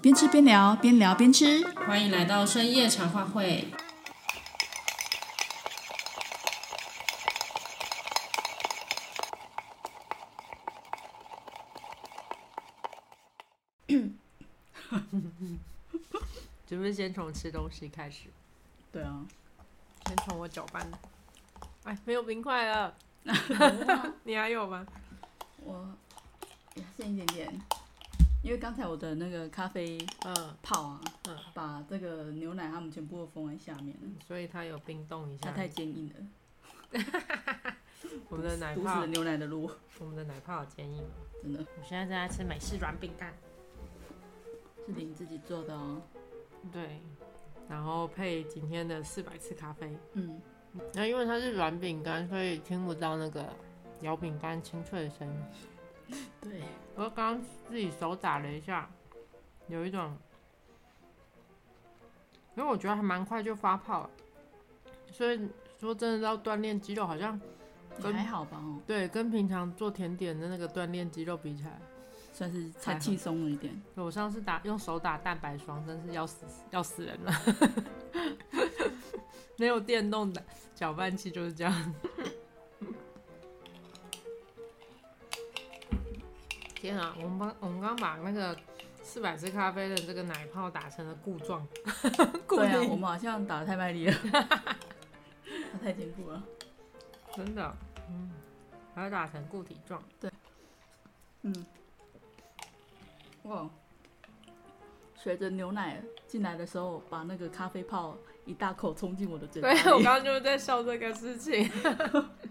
边吃边聊，边聊边吃。欢迎来到深夜茶话会。是不是先从吃东西开始？对啊，先从我搅拌。哎，没有冰块了。你还有吗？我剩一点点，因为刚才我的那个咖啡泡啊，嗯嗯、把这个牛奶它们全部都封在下面了，所以它有冰冻一下。它太坚硬了。我们的奶泡，牛奶的路。我们的奶泡好坚硬，真的。我现在正在吃美式软饼干，是你自己做的哦。对，然后配今天的四百次咖啡。嗯。那因为它是软饼干，所以听不到那个咬饼干清脆的声音。对，我刚刚自己手打了一下，有一种，因为我觉得还蛮快就发泡了，所以说真的要锻炼肌肉，好像还好吧？哦，对，跟平常做甜点的那个锻炼肌肉比起来，算是太轻松了一点。我上次打用手打蛋白霜，真是要死要死人了。没有电动的搅拌器就是这样。天啊，我们把我们刚把那个四百次咖啡的这个奶泡打成了固状。对啊，我们好像打得太卖力了，它 太坚固了。真的，嗯，把它打成固体状。对，嗯，哇。随着牛奶进来的时候，把那个咖啡泡一大口冲进我的嘴巴里。对，我刚刚就是在笑这个事情。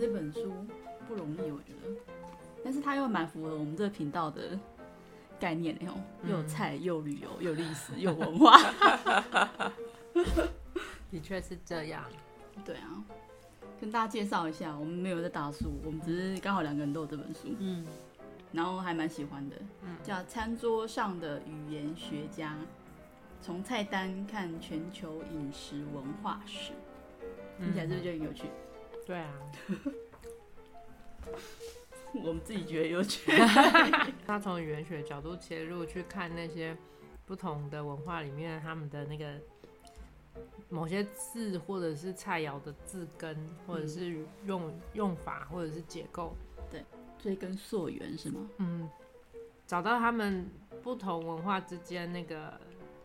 这本书不容易，我觉得，但是它又蛮符合我们这个频道的概念的哦，又有菜，又旅游，又历史，又文化。的确是这样。对啊，跟大家介绍一下，我们没有在打书，我们只是刚好两个人都有这本书，嗯，然后还蛮喜欢的，嗯，叫《餐桌上的语言学家：从菜单看全球饮食文化史》，听起来是不是就很有趣？对啊，我们自己觉得有趣。他从语言学角度切入去看那些不同的文化里面他们的那个。某些字或者是菜肴的字根，或者是用、嗯、用法，或者是结构，对，追根溯源是吗？嗯，找到他们不同文化之间那个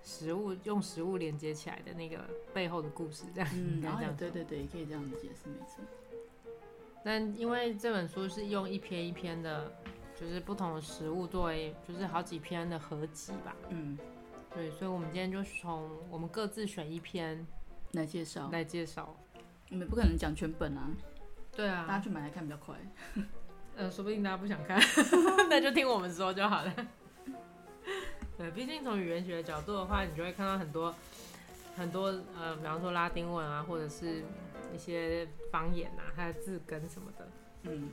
食物用食物连接起来的那个背后的故事，这样，嗯，这样然后对对对，可以这样子解释，没错。但因为这本书是用一篇一篇的，就是不同的食物作为，就是好几篇的合集吧，嗯。对，所以，我们今天就从我们各自选一篇来介绍，来介绍。你们不可能讲全本啊。对啊，大家去买来看比较快。呃，说不定大家不想看，那就听我们说就好了。对，毕竟从语言学的角度的话，你就会看到很多很多呃，比方说拉丁文啊，或者是一些方言啊，它的字根什么的。嗯。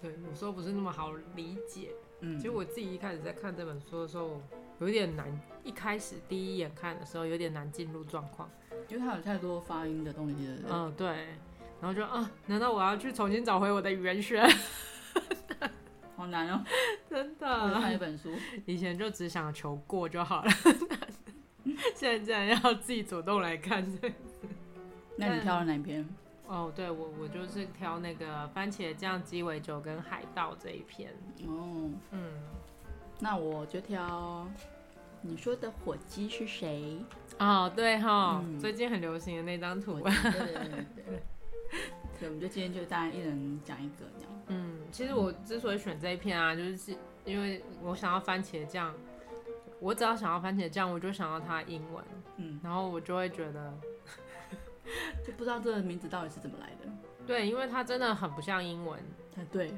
对，有时候不是那么好理解。嗯。其实我自己一开始在看这本书的时候。有点难，一开始第一眼看的时候有点难进入状况，因为它有太多发音的东西了。嗯，对。然后就啊，难道我要去重新找回我的语言学？好难哦，真的。看一本书，以前就只想求过就好了，现在竟然要自己主动来看这。那你挑了哪篇？哦，对，我我就是挑那个番茄酱鸡尾酒跟海盗这一篇。哦，嗯。那我就挑你说的火鸡是谁？哦，对哈，嗯、最近很流行的那张图。对对对对。所以我们就今天就大家一人讲一个这样。嗯，其实我之所以选这一片啊，就是因为我想要番茄酱，我只要想要番茄酱，我就想要它英文。嗯，然后我就会觉得，就不知道这个名字到底是怎么来的。对，因为它真的很不像英文。对，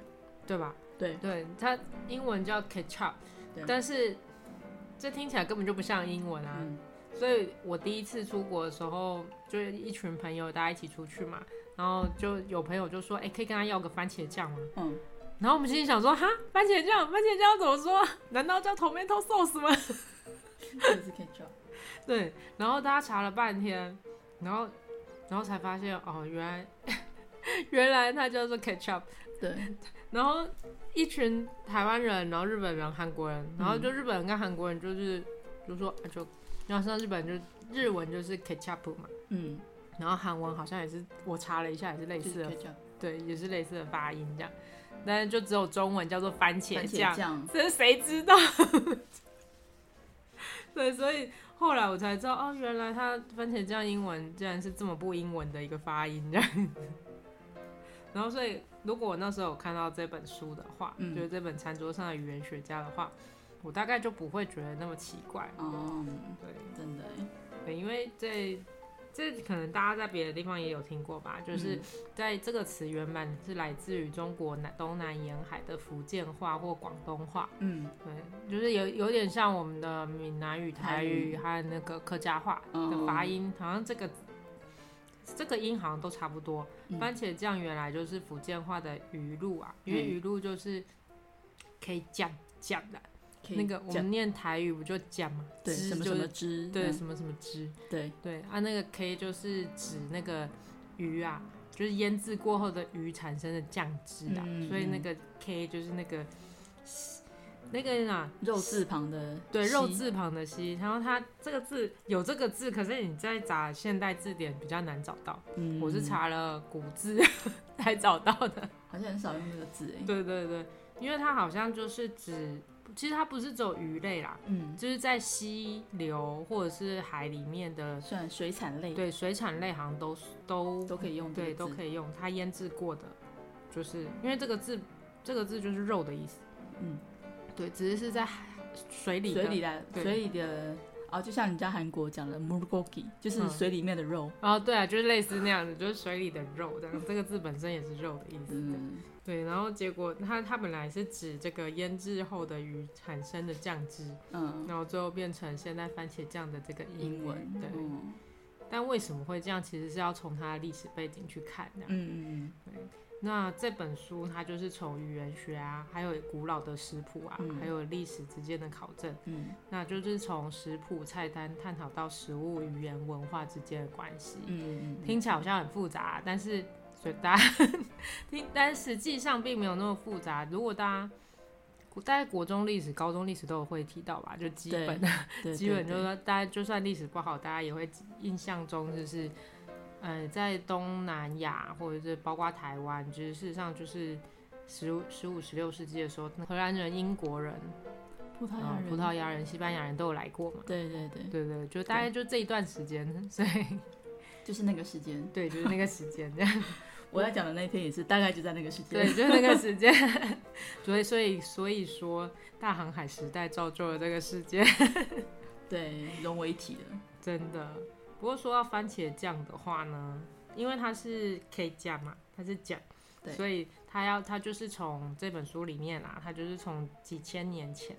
对吧？对，对，它英文叫 ketchup。但是这听起来根本就不像英文啊，嗯、所以我第一次出国的时候，就一群朋友大家一起出去嘛，然后就有朋友就说，哎、欸，可以跟他要个番茄酱吗？嗯，然后我们心里想说，哈，番茄酱，番茄酱怎么说？难道叫 tomato sauce 吗？是 ketchup。对，然后大家查了半天，然后然后才发现哦，原来 原来它叫做 ketchup。对，然后一群台湾人，然后日本人、韩国人，然后就日本人跟韩国人就是就说就，然后像日本人就日文就是 ketchup 嘛，嗯，然后韩文好像也是我查了一下也是类似的，对，也是类似的发音这样，但是就只有中文叫做番茄酱，这是谁知道？对，所以后来我才知道哦，原来它番茄酱英文竟然是这么不英文的一个发音这样，然后所以。如果我那时候有看到这本书的话，嗯、就是这本餐桌上的语言学家的话，我大概就不会觉得那么奇怪。哦，对，真的，对，因为这这可能大家在别的地方也有听过吧，就是在这个词原本是来自于中国南东南沿海的福建话或广东话。嗯，对，就是有有点像我们的闽南语、台语还有那个客家话的发音，好像这个。这个音好像都差不多。嗯、番茄酱原来就是福建话的鱼露啊，因为鱼露就是可以酱酱的。那个我们念台语不就酱嘛？对，什么什么汁？对，什么什么汁？对对啊，那个 K 就是指那个鱼啊，就是腌制过后的鱼产生的酱汁啊，嗯、所以那个 K 就是那个。那个啊，肉字旁的对，肉字旁的西，然后它这个字有这个字，可是你在找现代字典比较难找到。嗯，我是查了古字 才找到的，好像很少用这个字哎。对对对，因为它好像就是指，其实它不是只有鱼类啦，嗯，就是在溪流或者是海里面的，算水产类。对，水产类好像都都都可以用，对，都可以用。它腌制过的，就是因为这个字，这个字就是肉的意思，嗯。对，只是是在水里，水里的，水里的，哦，就像你家韩国讲的 “mulgogi”，就是水里面的肉。哦，对啊，就是类似那样子，就是水里的肉这样。这个字本身也是肉的意思。嗯，对。然后结果它它本来是指这个腌制后的鱼产生的酱汁，嗯，然后最后变成现在番茄酱的这个英文。对。但为什么会这样？其实是要从它的历史背景去看的。嗯嗯嗯。对。那这本书它就是从语言学啊，还有古老的食谱啊，嗯、还有历史之间的考证，嗯，那就是从食谱菜单探讨到食物语言文化之间的关系，嗯，听起来好像很复杂，但是所以大家 听，但实际上并没有那么复杂。如果大家大概国中历史、高中历史都有会提到吧，就基本的，基本就是说，大家就算历史不好，大家也会印象中就是。呃，在东南亚或者是包括台湾，就是事实上就是十五、十五、十六世纪的时候，荷兰人、英国人、葡萄牙人、葡萄牙人、西班牙人都有来过嘛。对对对对对，就大概就这一段时间，所以就是那个时间，对，就是那个时间这样。我要讲的那天也是大概就在那个时间，对，就是那个时间。所以所以所以说，大航海时代造就了这个世界，对，融为一体了，真的。不过说到番茄酱的话呢，因为它是 K 酱嘛，它是酱，对所以它要它就是从这本书里面啊，它就是从几千年前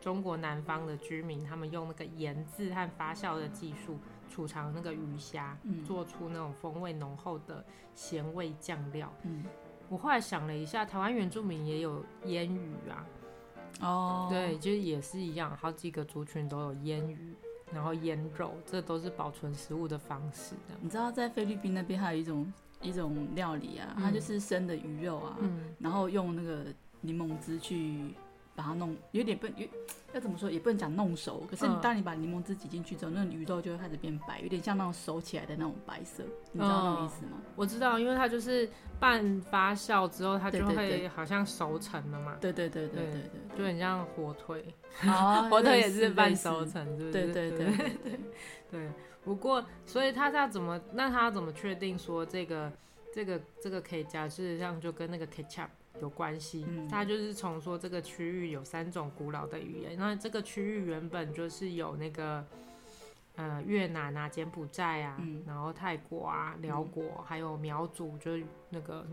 中国南方的居民，他们用那个盐渍和发酵的技术储藏那个鱼虾，嗯、做出那种风味浓厚的咸味酱料。嗯，我后来想了一下，台湾原住民也有腌鱼啊，哦，对，就是也是一样，好几个族群都有腌鱼。然后腌肉，这都是保存食物的方式。你知道在菲律宾那边还有一种一种料理啊，嗯、它就是生的鱼肉啊，嗯、然后用那个柠檬汁去。把它弄有点不有要怎么说，也不能讲弄熟，可是你当你把柠檬汁挤进去之后，嗯、那鱼肉就会开始变白，有点像那种熟起来的那种白色，你知道那种意思吗？我知道，因为它就是半发酵之后，它就会好像熟成了嘛。对对对对对对，就很像火腿，哦、火腿也是半熟成？对对对对对对。不过，所以他要怎么？那他要怎么确定说这个这个这个可以加？事实上，就跟那个 ketchup。有关系，它就是从说这个区域有三种古老的语言。那这个区域原本就是有那个呃越南啊、柬埔寨啊，嗯、然后泰国啊、辽国，嗯、还有苗族，就是那个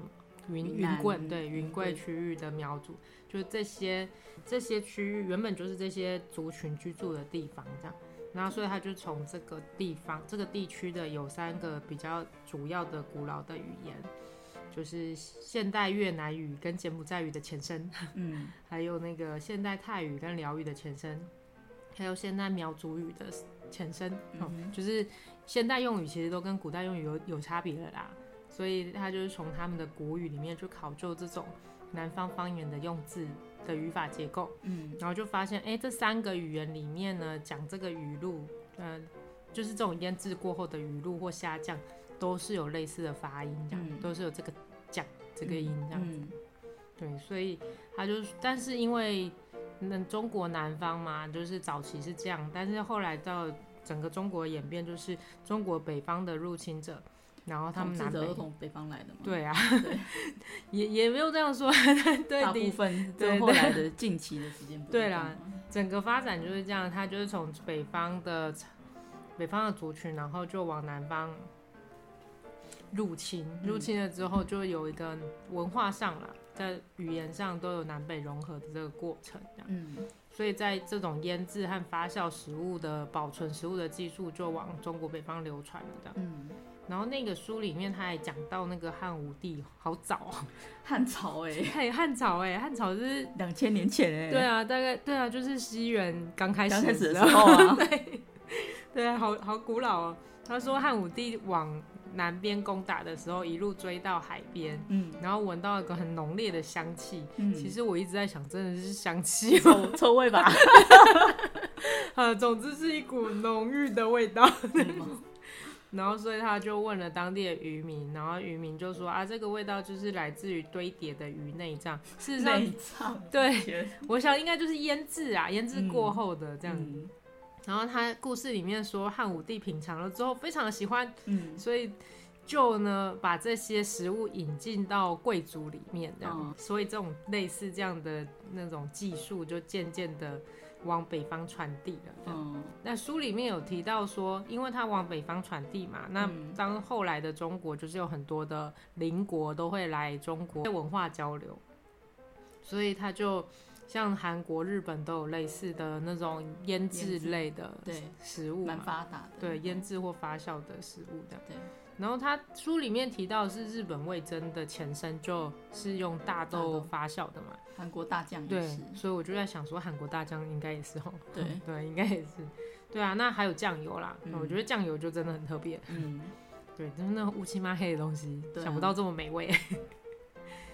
云云贵对云贵区域的苗族，就是这些这些区域原本就是这些族群居住的地方，这样。然后所以他就从这个地方这个地区的有三个比较主要的古老的语言。就是现代越南语跟柬埔寨语的前身，嗯，还有那个现代泰语跟辽语的前身，还还有现代苗族语的前身，就是现代用语其实都跟古代用语有有差别了啦，所以他就是从他们的古语里面去考究这种南方方言的用字的语法结构，嗯，然后就发现，哎，这三个语言里面呢，讲这个语录，嗯、呃，就是这种腌制过后的语录或虾酱，都是有类似的发音，这样、嗯、都是有这个讲这个音这样子。对，所以他就，但是因为那中国南方嘛，就是早期是这样，但是后来到整个中国演变，就是中国北方的入侵者，然后他们南北从北方来的嘛。对啊，对 也也没有这样说，对，大部分对后来的近期的时间不 对啦，整个发展就是这样，他就是从北方的北方的族群，然后就往南方入侵，入侵了之后就有一个文化上啦。在语言上都有南北融合的这个过程，嗯，所以在这种腌制和发酵食物的保存食物的技术就往中国北方流传了，这样，嗯，然后那个书里面他还讲到那个汉武帝，好早。啊，汉朝哎，嘿，汉朝哎，汉朝是两千年前哎，对啊，大概对啊，就是西元刚开始的时候啊，对，对啊，好好古老哦。他说汉武帝往南边攻打的时候，一路追到海边，嗯，然后闻到一个很浓烈的香气，嗯，其实我一直在想，真的是香气，臭臭味吧？呃，总之是一股浓郁的味道。嗯、然后，所以他就问了当地的渔民，然后渔民就说啊，这个味道就是来自于堆叠的鱼内脏。事实上，脏对，我想应该就是腌制啊，腌制过后的这样子。嗯嗯然后他故事里面说，汉武帝品尝了之后非常的喜欢，嗯，所以就呢把这些食物引进到贵族里面，这样，嗯、所以这种类似这样的那种技术就渐渐的往北方传递了。嗯，那书里面有提到说，因为他往北方传递嘛，那当后来的中国就是有很多的邻国都会来中国文化交流，所以他就。像韩国、日本都有类似的那种腌制类的食物，蛮发达的。对，腌制或发酵的食物的。对。然后他书里面提到是日本味噌的前身就是用大豆发酵的嘛。韩国大酱也是。对，所以我就在想说，韩国大酱应该也是哦。对对，应该也是。对啊，那还有酱油啦，我觉得酱油就真的很特别。嗯。对，就是那种乌漆嘛黑的东西，想不到这么美味。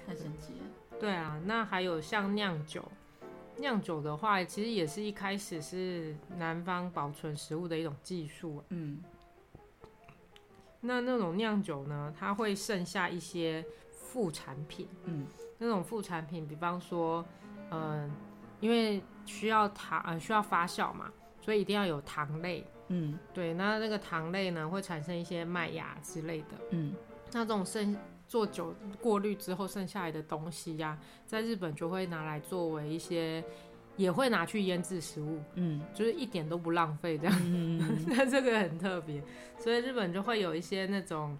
太神奇了。对啊，那还有像酿酒。酿酒的话，其实也是一开始是南方保存食物的一种技术。嗯，那那种酿酒呢，它会剩下一些副产品。嗯，那种副产品，比方说，嗯、呃，因为需要糖，呃，需要发酵嘛，所以一定要有糖类。嗯，对，那那个糖类呢，会产生一些麦芽之类的。嗯，那这种剩。做酒过滤之后剩下来的东西呀、啊，在日本就会拿来作为一些，也会拿去腌制食物，嗯，就是一点都不浪费这样，嗯，那这个很特别，所以日本就会有一些那种，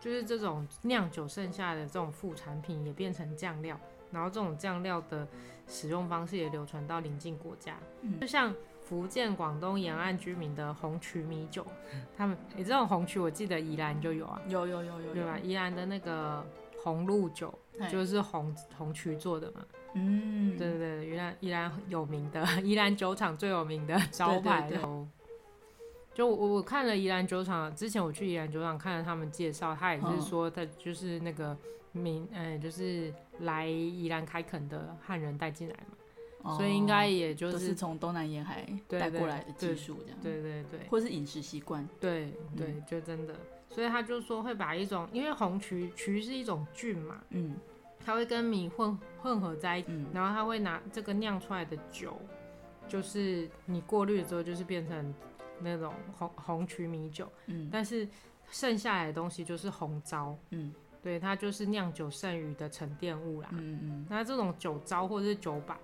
就是这种酿酒剩下的这种副产品也变成酱料，然后这种酱料的使用方式也流传到邻近国家，嗯，就像。福建、广东沿岸居民的红曲米酒，他们你、欸、这种红曲，我记得宜兰就有啊，有有有有，对吧？宜兰的那个红露酒就是红红曲做的嘛，嗯，对对对，宜兰宜兰有名的 宜兰酒厂最有名的招牌，对对对，就我我看了宜兰酒厂，之前我去宜兰酒厂看了他们介绍，他也是说他就是那个名，呃、欸，就是来宜兰开垦的汉人带进来嘛。所以应该也就是从东南沿海带过来的技术，这样。对对对，或是饮食习惯，对对，就真的。所以他就说会把一种，因为红曲曲是一种菌嘛，嗯，它会跟米混混合在一起，然后他会拿这个酿出来的酒，就是你过滤了之后，就是变成那种红红曲米酒，嗯，但是剩下来的东西就是红糟，嗯，对，它就是酿酒剩余的沉淀物啦，嗯嗯，那这种酒糟或者是酒白。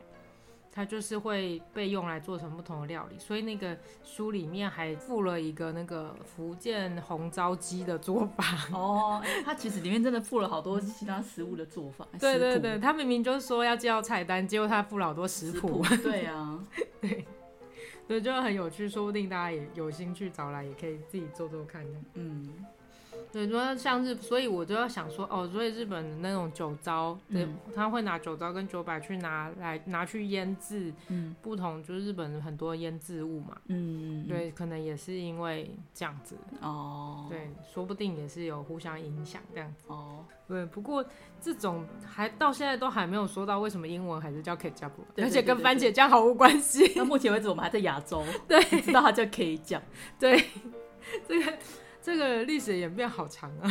它就是会被用来做成不同的料理，所以那个书里面还附了一个那个福建红糟鸡的做法 哦。它其实里面真的附了好多其他食物的做法。对对对，他明明就是说要介绍菜单，结果他附了好多食谱。对啊，对，对，就很有趣，说不定大家也有兴趣找来，也可以自己做做看。嗯，对，说像日，所以我就要想说，哦，所以日本的那种酒糟，对，嗯、他会拿酒糟跟酒柏去拿来拿去腌制，嗯，不同就是日本很多腌制物嘛，嗯，对，可能也是因为这样子，哦，对，说不定也是有互相影响这样子，哦，对，不过这种还到现在都还没有说到为什么英文还是叫 ketchup，而且跟番茄酱毫无关系。到目前为止，我们还在亚洲，对，知道它叫 K 酱，对，这个。这个历史演变好长啊，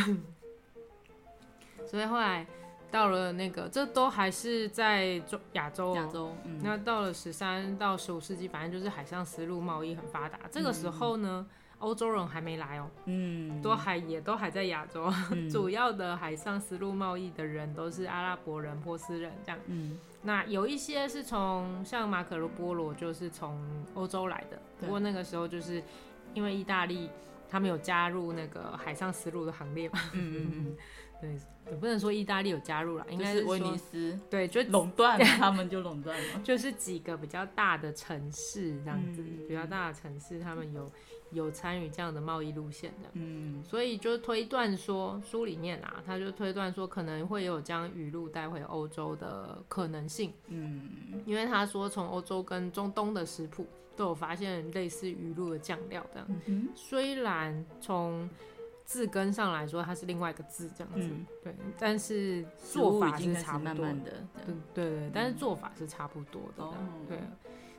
所以后来到了那个，这都还是在中亚洲，亚洲。嗯、那到了十三到十五世纪，反正就是海上丝路贸易很发达。这个时候呢，欧洲人还没来哦，嗯，都还也都还在亚洲。嗯、主要的海上丝路贸易的人都是阿拉伯人、波斯人这样。嗯，那有一些是从像马可波罗就是从欧洲来的，不过那个时候就是因为意大利。他们有加入那个海上丝路的行列嘛？嗯嗯嗯，对，也不能说意大利有加入了，应该是威尼斯，对，就垄断了，他们就垄断了，就是几个比较大的城市这样子，嗯、比较大的城市，他们有有参与这样的贸易路线的，嗯，所以就推断说，书里面啊，他就推断说可能会有将鱼露带回欧洲的可能性，嗯，因为他说从欧洲跟中东的食谱。都有发现类似鱼露的酱料这样，嗯、虽然从字根上来说它是另外一个字这样子，嗯、对，但是做法是差不多的，对对对，但是做法是差不多的，嗯、对。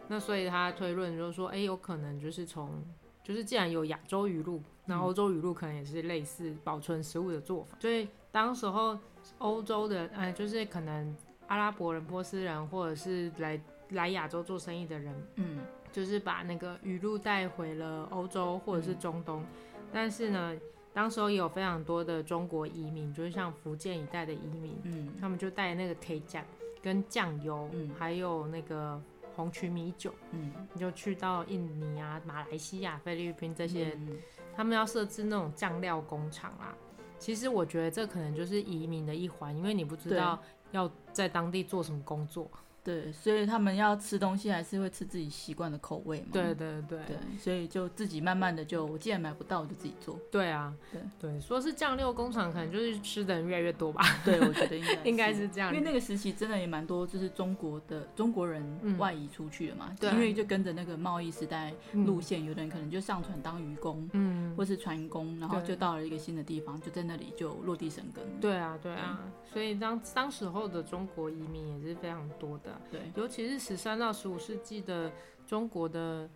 那所以他推论就是说，哎、欸，有可能就是从，就是既然有亚洲鱼露，那欧洲鱼露可能也是类似保存食物的做法。所以当时候欧洲的，哎、呃，就是可能阿拉伯人、波斯人，或者是来来亚洲做生意的人，嗯。就是把那个雨露带回了欧洲或者是中东，嗯、但是呢，当时候也有非常多的中国移民，就是像福建一带的移民，嗯，他们就带那个 K 酱跟酱油，嗯，还有那个红曲米酒，嗯，就去到印尼啊、马来西亚、菲律宾这些，嗯、他们要设置那种酱料工厂啦。其实我觉得这可能就是移民的一环，因为你不知道要在当地做什么工作。对，所以他们要吃东西还是会吃自己习惯的口味嘛。对对对，对，所以就自己慢慢的就，我既然买不到，我就自己做。对啊，对对，说是酱料工厂，可能就是吃的人越来越多吧。对，我觉得应该 应该是这样，因为那个时期真的也蛮多，就是中国的中国人外移出去了嘛。对，因为就跟着那个贸易时代路线，有的人可能就上船当渔工，嗯，或是船工，然后就到了一个新的地方，就在那里就落地生根。对啊，对啊，所以当当时候的中国移民也是非常多的。对，尤其是。十三到十五世纪的中国的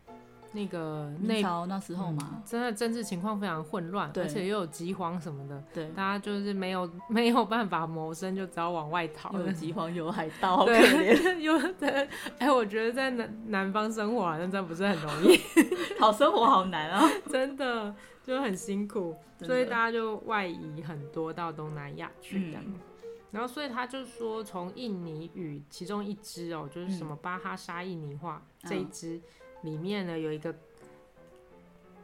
那个内朝那时候嘛，嗯、真的政治情况非常混乱，而且又有饥荒什么的，对，大家就是没有 没有办法谋生，就只好往外逃。有饥荒，有海盗，好可怜。有的，哎、欸，我觉得在南南方生活好像真不是很容易，好生活好难啊，真的就很辛苦，所以大家就外移很多到东南亚去的。嗯然后，所以他就说，从印尼语其中一支哦，就是什么巴哈沙印尼话、嗯、这一支里面呢，有一个，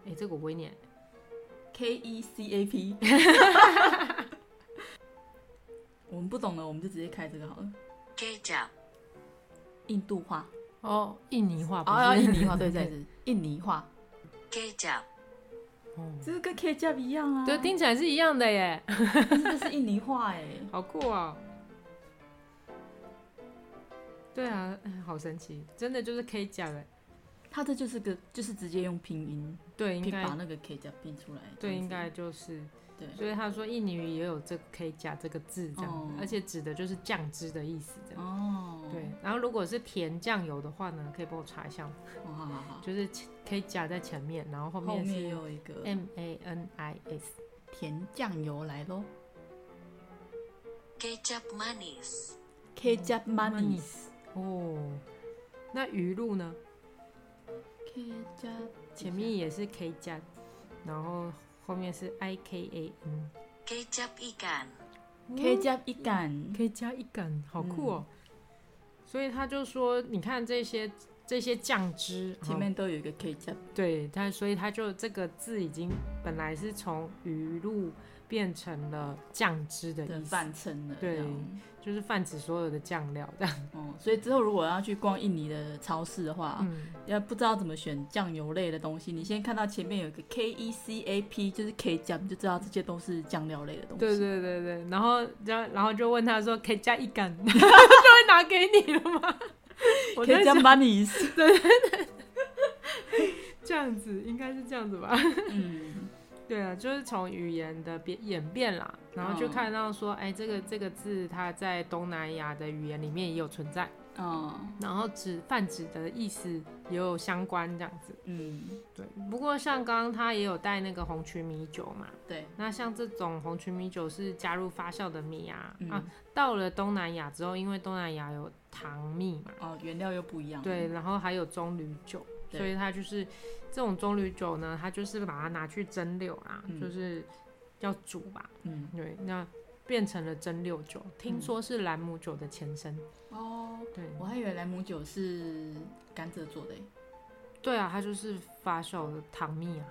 哎，这个我不会念，K E C A P。我们不懂的，我们就直接开这个好了。K 酱，印度话哦，印尼话哦，印尼话 对，对对，印尼话，K 酱。这是跟 K 加一样啊，对，听起来是一样的耶。这是印尼话哎，好酷啊！对啊，好神奇，真的就是 K 加哎。它这就是个，就是直接用拼音，对，应该把那个 K 加拼出来。对，应该就是。对，所以他说印尼语也有这个 K 加这个字这样，哦、而且指的就是酱汁的意思这样。哦。对，然后如果是甜酱油的话呢，可以帮我查一下吗？哦，好好好。就是可以加在前面，然后后面是有一个 M A N I S，甜酱油来喽。Ketchup manis。Ketchup manis。哦，那鱼露呢？Ketchup 前面也是 K 加，然后。后面是 I K A N，K 加一杆，K 加一杆，K 加一杆，好酷哦！所以他就说，你看这些这些酱汁前面都有一个 K 加，对，他所以他就这个字已经本来是从鱼露变成了酱汁的意思，泛称的，对，就是泛指所有的酱料这样。哦，所以之后如果要去逛印尼的超市的话，嗯，要不知道怎么选酱油类的东西，你先看到前面有个 K E C A P，就是 K 酱，就知道这些都是酱料类的东西。对对对对，然后然后就问他说 K 加一杆，就会拿给你了吗？我可以这样把你，对对对，这样子应该是这样子吧？嗯。对啊，就是从语言的变演变啦，然后就看到说，哎、oh.，这个这个字它在东南亚的语言里面也有存在，嗯、oh.，然后指泛指的意思也有相关这样子，嗯，对。不过像刚刚他也有带那个红曲米酒嘛，对。那像这种红曲米酒是加入发酵的米啊，嗯、啊，到了东南亚之后，因为东南亚有糖蜜嘛，哦，原料又不一样，对，然后还有棕榈酒。所以它就是这种棕榈酒呢，它就是把它拿去蒸馏啊、嗯，就是要煮吧，嗯，对，那变成了蒸馏酒。听说是兰姆酒的前身哦，对，我还以为兰姆酒是甘蔗做的。对啊，它就是发酵的糖蜜啊，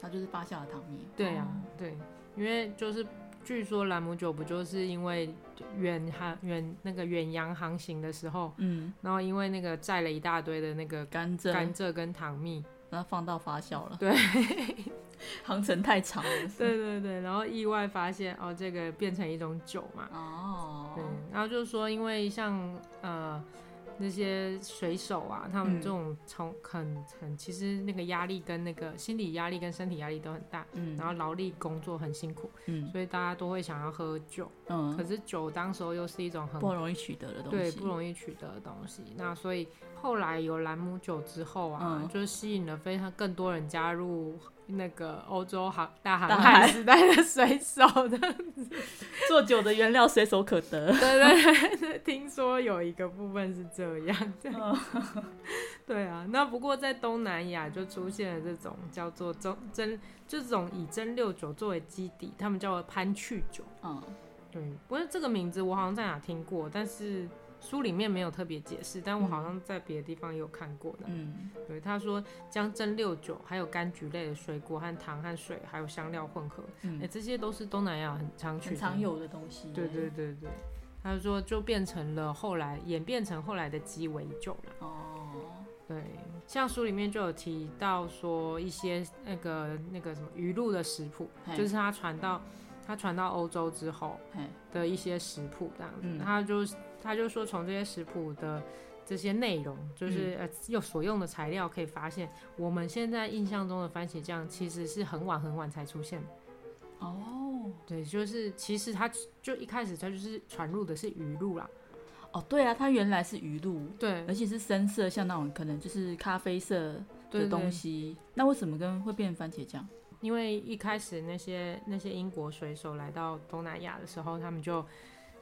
它就是发酵的糖蜜。对啊，对，因为就是。据说兰姆酒不就是因为远航远那个远洋航行的时候，嗯，然后因为那个载了一大堆的那个甘蔗、甘蔗跟糖蜜，然后放到发酵了。对，航程太长了。对对对，然后意外发现哦，这个变成一种酒嘛。哦。对，然后就是说，因为像呃。那些水手啊，他们这种从很很，其实那个压力跟那个心理压力跟身体压力都很大，嗯，然后劳力工作很辛苦，嗯，所以大家都会想要喝酒，嗯，可是酒当时候又是一种很不容易取得的东西，对，不容易取得的东西。那所以后来有兰姆酒之后啊，嗯，就吸引了非常更多人加入。那个欧洲航大航海时代的水手的 做酒的原料随手可得。对对对，听说有一个部分是这样。对啊，那不过在东南亚就出现了这种叫做蒸蒸，就这种以蒸馏酒作为基底，他们叫做潘趣酒。嗯，对，不过这个名字我好像在哪听过，但是。书里面没有特别解释，但我好像在别的地方也有看过的。嗯，对，他说将蒸馏酒还有柑橘类的水果和糖和水还有香料混合，哎、嗯。欸，这些都是东南亚很常去、很常有的东西。对对对对，他说就变成了后来演变成后来的鸡尾酒了。哦，对，像书里面就有提到说一些那个那个什么鱼露的食谱，就是他传到他传到欧洲之后的一些食谱这样子，嗯、他就。他就说，从这些食谱的这些内容，就是呃，用所用的材料，可以发现，我们现在印象中的番茄酱其实是很晚很晚才出现的。哦，对，就是其实它就一开始它就是传入的是鱼露啦。哦，对啊，它原来是鱼露，对，而且是深色，像那种可能就是咖啡色的东西。那为什么跟会变番茄酱？因为一开始那些那些英国水手来到东南亚的时候，他们就。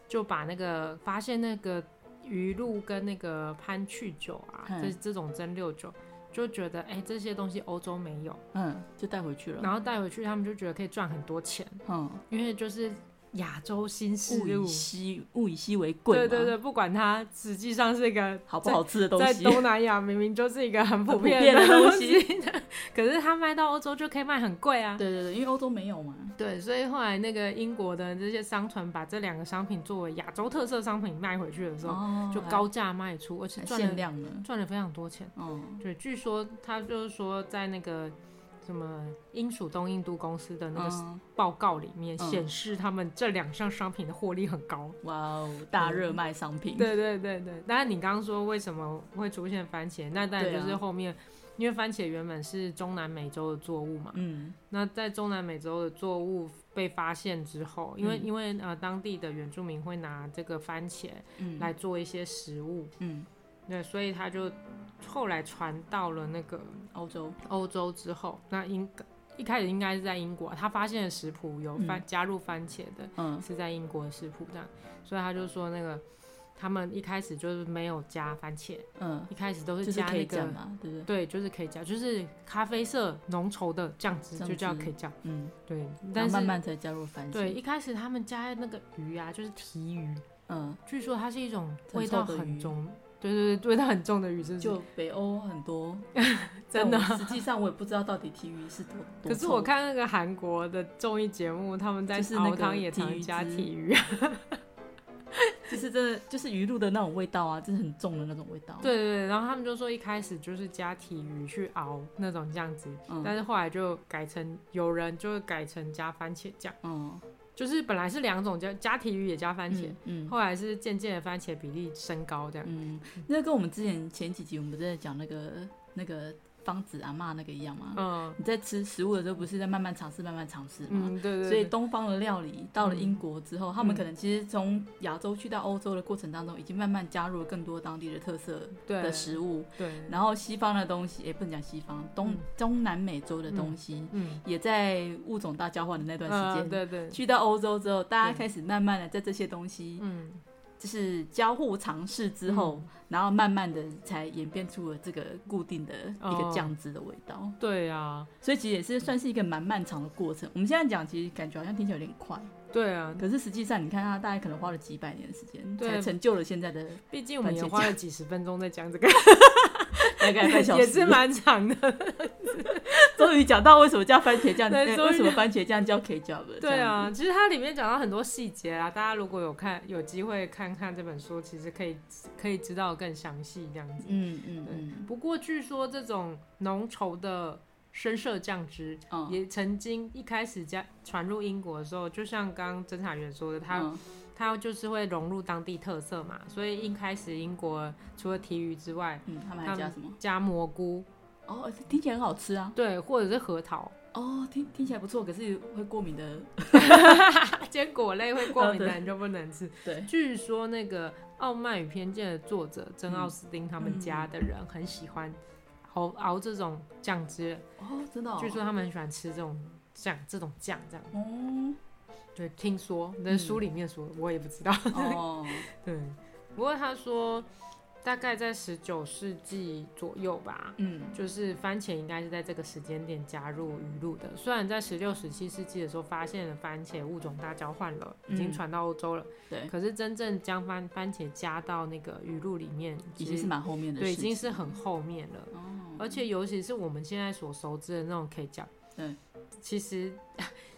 就把那个发现那个鱼露跟那个潘趣酒啊，这这种蒸馏酒，就觉得哎、欸，这些东西欧洲没有，嗯，就带回去了。然后带回去，他们就觉得可以赚很多钱，嗯，因为就是。亚洲新事物，物以稀物以稀为贵。对对对，不管它实际上是一个好不好吃的东西，在东南亚明明就是一个很普遍的东西，可是它卖到欧洲就可以卖很贵啊。对对对，因为欧洲没有嘛。对，所以后来那个英国的这些商船把这两个商品作为亚洲特色商品卖回去的时候，哦、就高价卖出，而且赚了限量的，赚了非常多钱。嗯，对，据说他就是说在那个。什么英属东印度公司的那个报告里面显示，他们这两项商品的获利很高。哇哦，大热卖商品。对对对对。但是，你刚刚说为什么会出现番茄，那当然就是后面，因为番茄原本是中南美洲的作物嘛。嗯。那在中南美洲的作物被发现之后，因为因为呃当地的原住民会拿这个番茄来做一些食物。嗯。对，所以他就。后来传到了那个欧洲，欧洲之后，那应一开始应该是在英国，他发现的食谱有番、嗯、加入番茄的，嗯，是在英国的食谱这样，所以他就说那个他们一开始就是没有加番茄，嗯，一开始都是加那个，对对？对，就是可以加，就是咖啡色浓稠的酱汁就叫可以酱，嗯，对，但是慢慢才加入番茄，对，一开始他们加那个鱼啊，就是提鱼，嗯，据说它是一种味道很重。对对对，味道很重的鱼是不是？就北欧很多，真的。实际上我也不知道到底体鱼是多。多可是我看那个韩国的综艺节目，他们在熬汤也常加体鱼。就是真的，就是鱼露的那种味道啊，就是很重的那种味道。对对对，然后他们就说一开始就是加体鱼去熬那种酱汁，嗯、但是后来就改成有人就改成加番茄酱。嗯，就是本来是两种加加鯷鱼也加番茄，嗯，嗯后来是渐渐的番茄比例升高这样。嗯，那跟我们之前前几集我们不是在讲那个那个。方子阿嬷那个一样嘛？嗯，你在吃食物的时候，不是在慢慢尝试、慢慢尝试嘛？嗯，对，对对。所以东方的料理到了英国之后，嗯、他们可能其实从亚洲去到欧洲的过程当中，已经慢慢加入了更多当地的特色的食物。对。对然后西方的东西，也、欸、不能讲西方，东、嗯、中南美洲的东西，嗯，也在物种大交换的那段时间、嗯，对对。去到欧洲之后，大家开始慢慢的在这些东西，嗯。就是交互尝试之后，嗯、然后慢慢的才演变出了这个固定的一个酱汁的味道。哦、对啊，所以其实也是算是一个蛮漫长的过程。我们现在讲，其实感觉好像听起来有点快。对啊，可是实际上你看，它大概可能花了几百年的时间，才成就了现在的。毕竟我们也花了几十分钟在讲这个。大概半小时也是蛮长的，终于讲到为什么叫番茄酱，对，为什么番茄酱叫 ketchup 了。对啊，其实它里面讲到很多细节啊，大家如果有看有机会看看这本书，其实可以可以知道更详细这样子。嗯嗯嗯。不过据说这种浓稠的深色酱汁，也曾经一开始加传入英国的时候，就像刚刚侦查员说的，他。它就是会融入当地特色嘛，所以一开始英国除了提鱼之外，嗯，他们还加什么？加蘑菇。哦，听起来很好吃啊。对，或者是核桃。哦，听听起来不错，可是会过敏的。坚果类会过敏的人就不能吃。对。据说那个《傲慢与偏见》的作者珍奥斯汀他们家的人很喜欢熬熬这种酱汁。哦，真的。据说他们很喜欢吃这种酱，这种酱这样。哦。对，听说在书里面说，嗯、我也不知道。哦，对，不过他说大概在十九世纪左右吧，嗯，就是番茄应该是在这个时间点加入鱼露的。虽然在十六、十七世纪的时候发现了番茄物种大交换了，已经传到欧洲了，对、嗯，可是真正将番番茄加到那个鱼露里面，已经是蛮后面的，对，已经是很后面了。哦，而且尤其是我们现在所熟知的那种 ketchup，对，其实。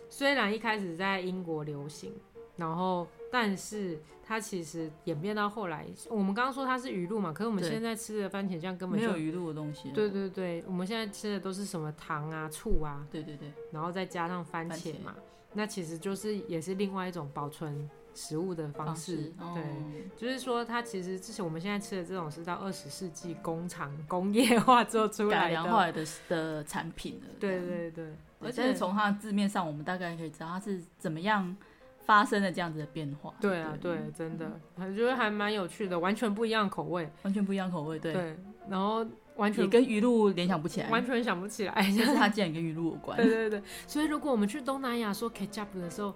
虽然一开始在英国流行，然后但是它其实演变到后来，我们刚刚说它是鱼露嘛，可是我们现在吃的番茄酱根本就没有鱼露的东西。对对对，我们现在吃的都是什么糖啊、醋啊，对对对，然后再加上番茄嘛，茄那其实就是也是另外一种保存食物的方式。方式对，哦、就是说它其实之前我们现在吃的这种是到二十世纪工厂工业化做出来的、改良化的的产品了。对对对。而且从它的字面上，我们大概可以知道它是怎么样发生的这样子的变化。对啊，对，真的，我觉得还蛮有趣的，完全不一样口味，完全不一样口味，对。对，然后完全也跟鱼露联想不起来，完全想不起来，就是它 竟然跟鱼露有关。对对对，所以如果我们去东南亚说 ketchup 的时候，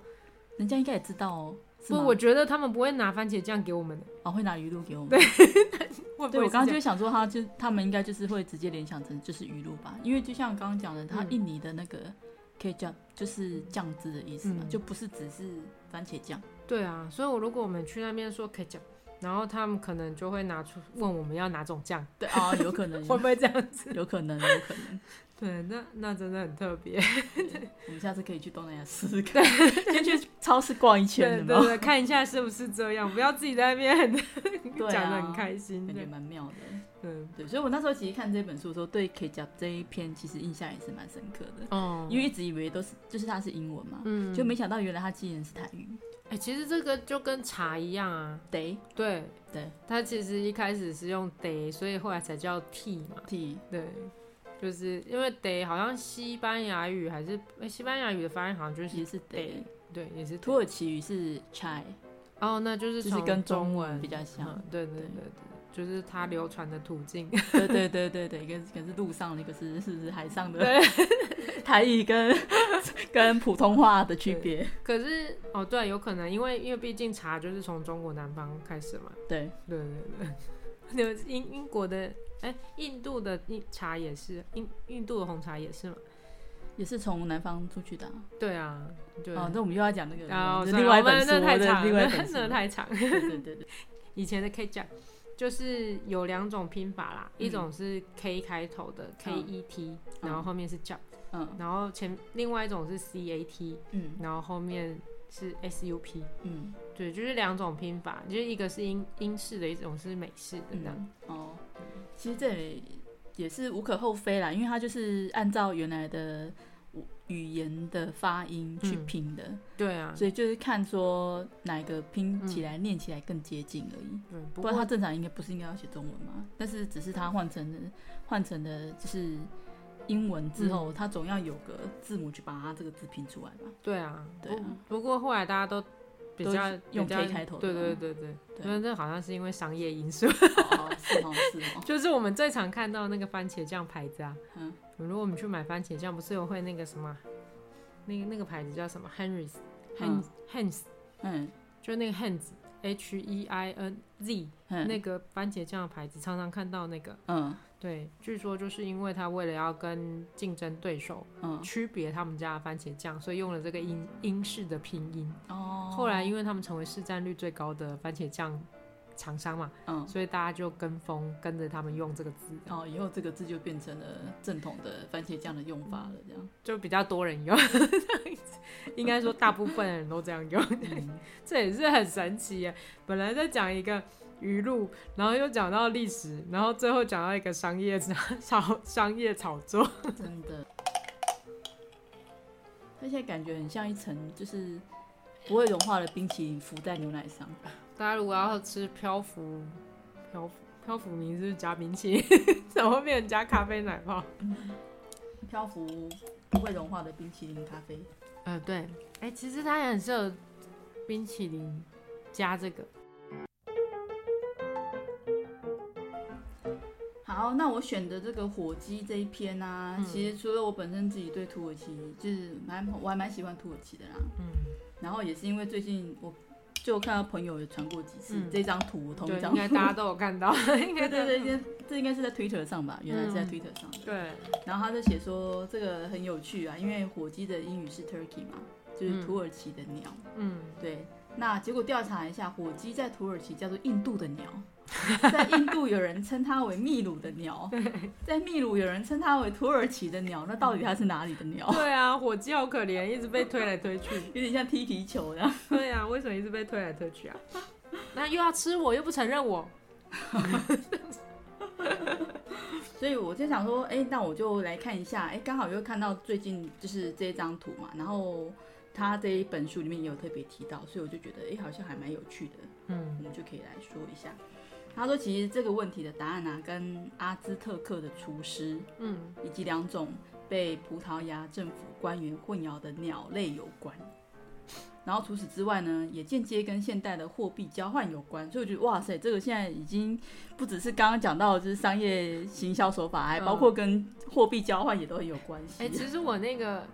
人家应该也知道哦。不，我觉得他们不会拿番茄酱给我们的，哦，会拿鱼露给我们。对。对，我刚刚就想说，他就他们应该就是会直接联想成就是鱼露吧，因为就像刚刚讲的，他印尼的那个 ketchup 就是酱汁的意思嘛，嗯、就不是只是番茄酱。对啊，所以我如果我们去那边说 ketchup，然后他们可能就会拿出问我们要哪种酱。对啊，有可能 会不会这样子？有可能，有可能。对，那那真的很特别。我们下次可以去东南亚试试看，先去超市逛一圈，对对对，看一下是不是这样，不要自己在那边很 讲的很开心，感觉蛮妙的。嗯，对，所以我那时候其实看这本书的时候，对 ketchup 这一篇其实印象也是蛮深刻的。哦，因为一直以为都是就是它是英文嘛，嗯，就没想到原来它竟然是台语。哎，其实这个就跟茶一样啊，得，对。对，它其实一开始是用得，所以后来才叫 tea 嘛，tea，对。就是因为得好像西班牙语还是哎，西班牙语的发音好像就是也是得，对，也是土耳其语是 chai，哦，那就是就是跟中文比较像，对对对。对，就是它流传的途径，对对对对对，一个可是路上的，一个是是是海上的，对，台语跟 跟普通话的区别，可是哦对，有可能因为因为毕竟茶就是从中国南方开始嘛，对。对对 对，英英国的。哎、欸，印度的茶也是，印印度的红茶也是嘛，也是从南方出去的。对啊，对。哦，那我们又要讲那个，然后另外一本书，那太长，另外一本 书，那太长。对对对对，以前的 ketchup，就是有两种拼法啦，嗯、一种是 K 开头的 K E T，、嗯、然后后面是 Jump，嗯，然后前另外一种是 C A T，嗯，然后后面是 S U P，嗯，对，就是两种拼法，就是一个是英英式的，一种是美式的这样。嗯、哦，其实这也是无可厚非啦，因为它就是按照原来的。语言的发音去拼的，嗯，对啊，所以就是看说哪个拼起来，念起来更接近而已。对，不过他正常应该不是应该要写中文吗？但是只是他换成了换成的就是英文之后，他总要有个字母去把它这个字拼出来吧？对啊，对啊。不过后来大家都比较用 K 开头，对对对对，因为这好像是因为商业因素。哦，是哦，是哦。就是我们最常看到那个番茄酱牌子啊。嗯。如果我们去买番茄酱，不是有会那个什么，那个那个牌子叫什么嗯，就那个 Heinz，H E I N Z，嗯，那个番茄酱的牌子，常常看到那个，嗯，对，据说就是因为他为了要跟竞争对手，嗯，区别他们家的番茄酱，所以用了这个英英式的拼音。哦，后来因为他们成为市占率最高的番茄酱。厂商嘛，嗯，所以大家就跟风跟着他们用这个字，哦，以后这个字就变成了正统的番茄酱的用法了，这样就比较多人用，应该说大部分人都这样用，嗯、这也是很神奇耶。本来在讲一个语录，然后又讲到历史，然后最后讲到一个商业炒商业炒作，真的，而且感觉很像一层就是不会融化的冰淇淋浮在牛奶上。大家如果要吃漂浮漂浮漂浮，你是加冰淇淋，怎么会变成加咖啡奶泡？漂浮不会融化的冰淇淋咖啡。呃，对，哎、欸，其实它也很适合冰淇淋加这个。好，那我选的这个火鸡这一篇呢、啊嗯，其实除了我本身自己对土耳其就是蛮我还蛮喜欢土耳其的啦，嗯，然后也是因为最近我。就看到朋友也传过几次、嗯、这张图，同一张，应该大家都有看到。对对对，应该这应该是在 Twitter 上吧？原来是在 Twitter 上、嗯。对。然后他就写说这个很有趣啊，因为火鸡的英语是 Turkey 嘛，就是土耳其的鸟。嗯。对。那结果调查一下，火鸡在土耳其叫做印度的鸟。在印度有人称它为秘鲁的鸟，在秘鲁有人称它为土耳其的鸟，那到底它是哪里的鸟？对啊，火鸡好可怜，一直被推来推去，有点像踢皮球这样。对啊，为什么一直被推来推去啊？那又要吃我，又不承认我。所以我就想说，哎、欸，那我就来看一下，哎、欸，刚好又看到最近就是这张图嘛，然后他这一本书里面也有特别提到，所以我就觉得，哎、欸，好像还蛮有趣的，嗯，我们就可以来说一下。他说：“其实这个问题的答案呢、啊，跟阿兹特克的厨师，嗯，以及两种被葡萄牙政府官员混淆的鸟类有关。然后除此之外呢，也间接跟现代的货币交换有关。所以我觉得，哇塞，这个现在已经不只是刚刚讲到的就是商业行销手法，还包括跟货币交换也都很有关系。哎、欸，其实我那个。”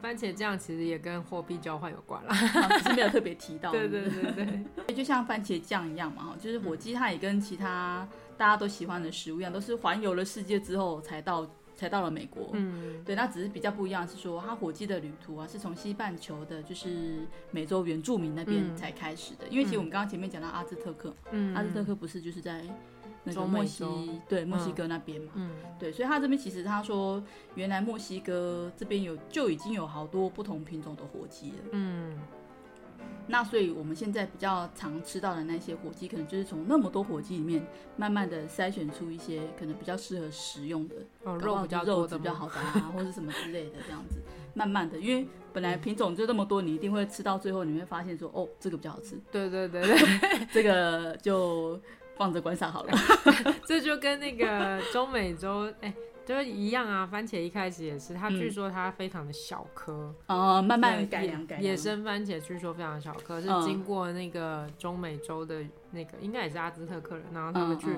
番茄酱其实也跟货币交换有关啦，只是没有特别提到。对对对对，就像番茄酱一样嘛，就是火鸡它也跟其他大家都喜欢的食物一样，都是环游了世界之后才到才到了美国。嗯，对，那只是比较不一样是说，它火鸡的旅途啊是从西半球的，就是美洲原住民那边才开始的。因为其实我们刚刚前面讲到阿兹特克，嗯，阿兹特克不是就是在。那个墨西对墨西哥那边嘛，嗯，对，所以他这边其实他说，原来墨西哥这边有就已经有好多不同品种的火鸡了，嗯，那所以我们现在比较常吃到的那些火鸡，可能就是从那么多火鸡里面慢慢的筛选出一些可能比较适合食用的，哦，肉比较肉质比较好的啊，或者什么之类的这样子，慢慢的，因为本来品种就那么多，你一定会吃到最后，你会发现说，哦，这个比较好吃，对对对对，这个就。放着观赏好了，这就跟那个中美洲哎、欸，就是一样啊。番茄一开始也是，它据说它非常的小颗，哦、嗯，慢慢改良改良。野生番茄据说非常小颗，是经过那个中美洲的那个，应该也是阿兹特克人，然后他们去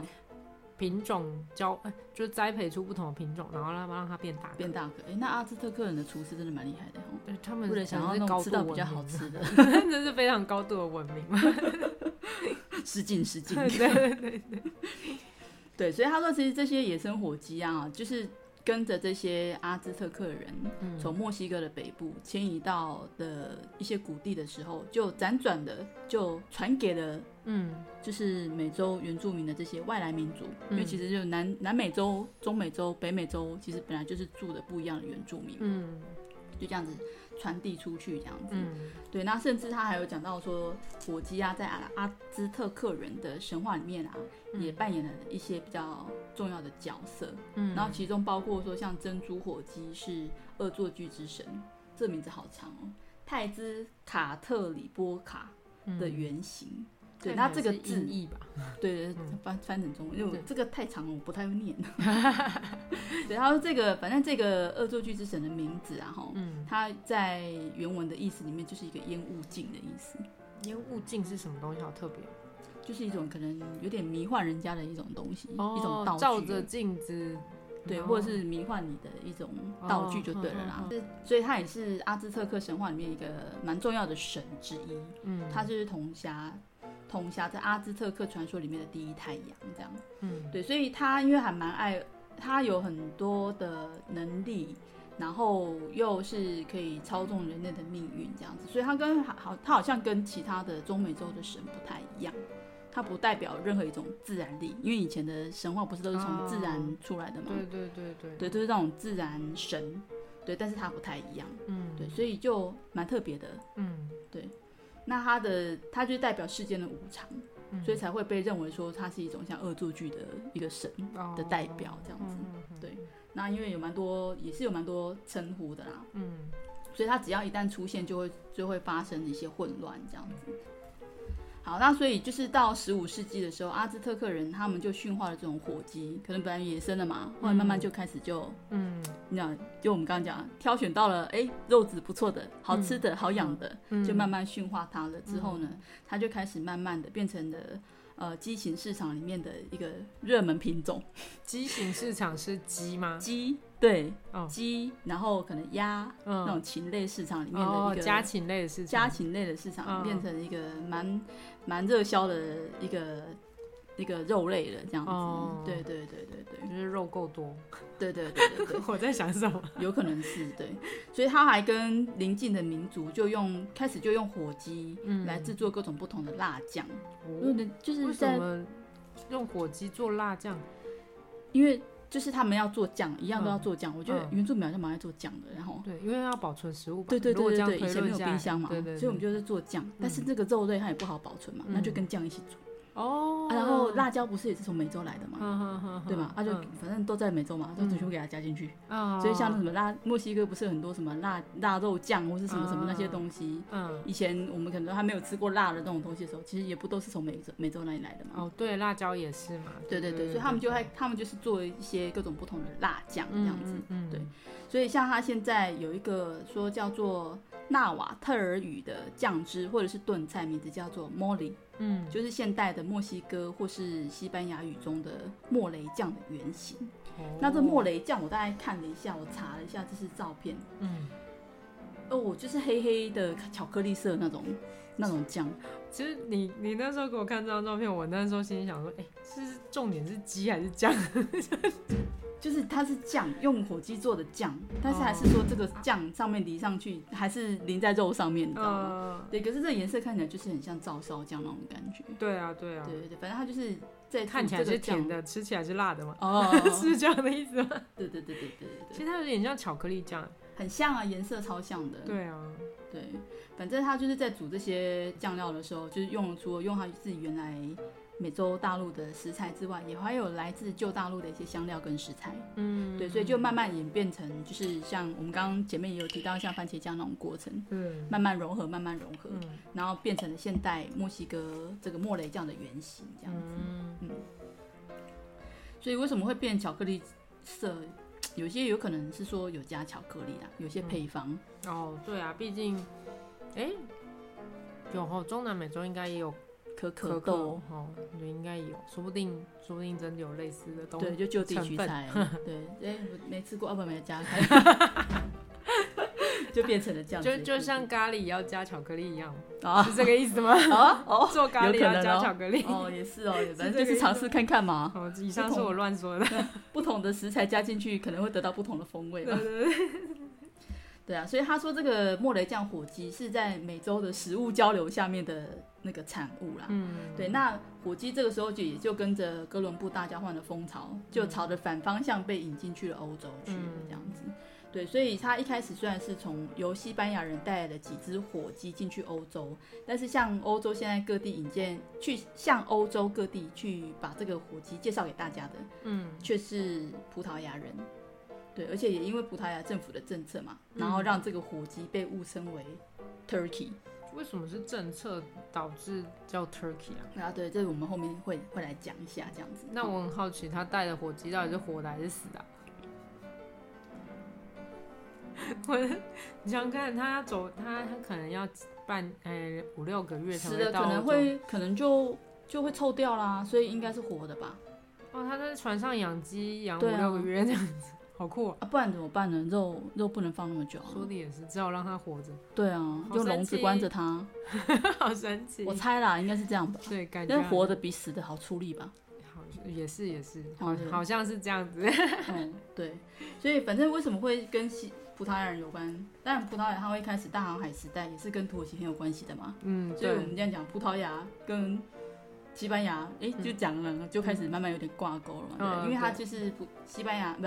品种交，就栽培出不同的品种，然后让让它变大变大颗。哎、欸，那阿兹特克人的厨师真的蛮厉害的哦，他们为了想要吃到比较好吃的，真是非常高度的文明嘛。失敬失敬。对对对对，对，所以他说，其实这些野生火鸡啊，就是跟着这些阿兹特克人从墨西哥的北部迁移到的一些谷地的时候，就辗转的就传给了，嗯，就是美洲原住民的这些外来民族，因为其实就南南美洲、中美洲、北美洲，其实本来就是住的不一样的原住民，嗯，就这样子。传递出去这样子，嗯、对，那甚至他还有讲到说，火鸡啊，在阿阿兹特克人的神话里面啊，嗯、也扮演了一些比较重要的角色，嗯，然后其中包括说，像珍珠火鸡是恶作剧之神，这名字好长哦，泰兹卡特里波卡的原型。嗯对，它这个字义吧，对对，翻翻成中文，因为我这个太长了，我不太会念。对，他说这个，反正这个恶作剧之神的名字啊，哈，嗯，它在原文的意思里面就是一个烟雾镜的意思。烟雾镜是什么东西？好特别，就是一种可能有点迷幻人家的一种东西，哦、一种道具，照着镜子，对，或者是迷幻你的一种道具就对了啦。哦、所以他也是阿兹特克神话里面一个蛮重要的神之一。嗯，它就是铜虾。铜虾在阿兹特克传说里面的第一太阳，这样，嗯，对，所以他因为还蛮爱，他有很多的能力，然后又是可以操纵人类的命运这样子，所以他跟好，他好像跟其他的中美洲的神不太一样，他不代表任何一种自然力，因为以前的神话不是都是从自然出来的吗？对对对对，对，都是那种自然神，对，但是他不太一样，嗯，对，所以就蛮特别的，嗯，对。那他的他就是代表世间的无常，嗯、所以才会被认为说他是一种像恶作剧的一个神的代表这样子。哦、对，那因为有蛮多也是有蛮多称呼的啦，嗯，所以他只要一旦出现，就会就会发生一些混乱这样子。好，那所以就是到十五世纪的时候，阿兹特克人他们就驯化了这种火鸡，可能本来野生的嘛，后来慢慢就开始就，嗯，你知道，就我们刚刚讲，挑选到了，哎，肉质不错的、好吃的、好养的，就慢慢驯化它了。之后呢，它就开始慢慢的变成了。呃，鸡型市场里面的一个热门品种。鸡型市场是鸡吗？鸡，对，鸡，然后可能鸭，那种禽类市场里面的一个家禽类的市场，家禽类的市场变成一个蛮蛮热销的一个。一个肉类的这样子，哦、对对对对对，就是肉够多，对对对对对。我在想什么？有可能是对，所以他还跟邻近的民族就用开始就用火鸡来制作各种不同的辣酱，嗯、就是什么用火鸡做辣酱？因为就是他们要做酱，一样都要做酱。嗯、我觉得原住民好像蛮爱做酱的，然后对，因为要保存食物，对对对对对，以前没有冰箱嘛，对对对，所以我们就是做酱，但是这个肉类它也不好保存嘛，嗯、那就跟酱一起煮。哦，然后辣椒不是也是从美洲来的嘛，对吧？他就反正都在美洲嘛，就全部给它加进去。所以像什么辣墨西哥不是很多什么辣辣肉酱或是什么什么那些东西。嗯，以前我们可能还没有吃过辣的那种东西的时候，其实也不都是从美洲美洲那里来的嘛。哦，对，辣椒也是嘛。对对对，所以他们就会他们就是做一些各种不同的辣酱这样子。嗯，对。所以像他现在有一个说叫做纳瓦特尔语的酱汁或者是炖菜，名字叫做莫里。嗯，就是现代的墨西哥或是西班牙语中的莫雷酱的原型。哦、那这莫雷酱，我大概看了一下，我查了一下，这是照片。嗯，哦，就是黑黑的巧克力色那种那种酱。其实你你那时候给我看这张照片，我那时候心里想说，哎、欸，是重点是鸡还是酱？就是它是酱，用火鸡做的酱，但是还是说这个酱上面淋上去，还是淋在肉上面，你知道吗？呃、对，可是这个颜色看起来就是很像照烧酱那种感觉。对啊，对啊，对对对，反正它就是在看起来是甜的，吃起来是辣的嘛。哦，是这样的意思吗？对对对对对对，其实它有点像巧克力酱，很像啊，颜色超像的。对啊，对，反正它就是在煮这些酱料的时候，就是用除了用它自己原来。美洲大陆的食材之外，也还有来自旧大陆的一些香料跟食材，嗯，对，所以就慢慢演变成，就是像我们刚刚前面也有提到，像番茄酱那种过程，嗯，慢慢融合，慢慢融合，嗯，然后变成了现代墨西哥这个莫雷酱的原型，这样子，嗯，嗯，所以为什么会变巧克力色？有些有可能是说有加巧克力啦，有些配方，嗯、哦，对啊，毕竟，哎、欸，有哦，中南美洲应该也有。可可豆，哦，也应该有，说不定，说不定真的有类似的东西。对，就就地取材。对，没吃过，要不然没加开。就变成了这样。就就像咖喱要加巧克力一样，啊，是这个意思吗？啊，哦，做咖喱要加巧克力，哦，也是哦，反正就是尝试看看嘛。哦，以上是我乱说的。不同的食材加进去，可能会得到不同的风味吧。对对对。对啊，所以他说这个莫雷酱火鸡是在美洲的食物交流下面的那个产物啦。嗯，对，那火鸡这个时候就也就跟着哥伦布大交换的风潮，就朝着反方向被引进去了欧洲去，这样子。对，所以他一开始虽然是从由西班牙人带来的几只火鸡进去欧洲，但是像欧洲现在各地引荐去向欧洲各地去把这个火鸡介绍给大家的，嗯，却是葡萄牙人。对，而且也因为葡萄牙政府的政策嘛，然后让这个火鸡被误称为 Turkey。为什么是政策导致叫 Turkey 啊？啊，对，这个我们后面会会来讲一下，这样子。那我很好奇，他带的火鸡到底是活的还是死的？我，你想想看，他走，他他可能要半呃五六个月才会到。死的可能会可能就就会臭掉啦，所以应该是活的吧？哦，他在船上养鸡养五六个月这样子。好酷啊！不然怎么办呢？肉肉不能放那么久。说的也是，只好让它活着。对啊，用笼子关着它。好神奇！我猜啦，应该是这样吧。对，感觉。但活的比死的好处理吧？好，也是也是，好，好像是这样子。嗯，对。所以反正为什么会跟西葡萄牙人有关？当然葡萄牙它会开始大航海时代，也是跟土耳其很有关系的嘛。嗯，所以我们这样讲，葡萄牙跟西班牙，哎，就讲了，就开始慢慢有点挂钩了嘛。对，因为它就是不西班牙不。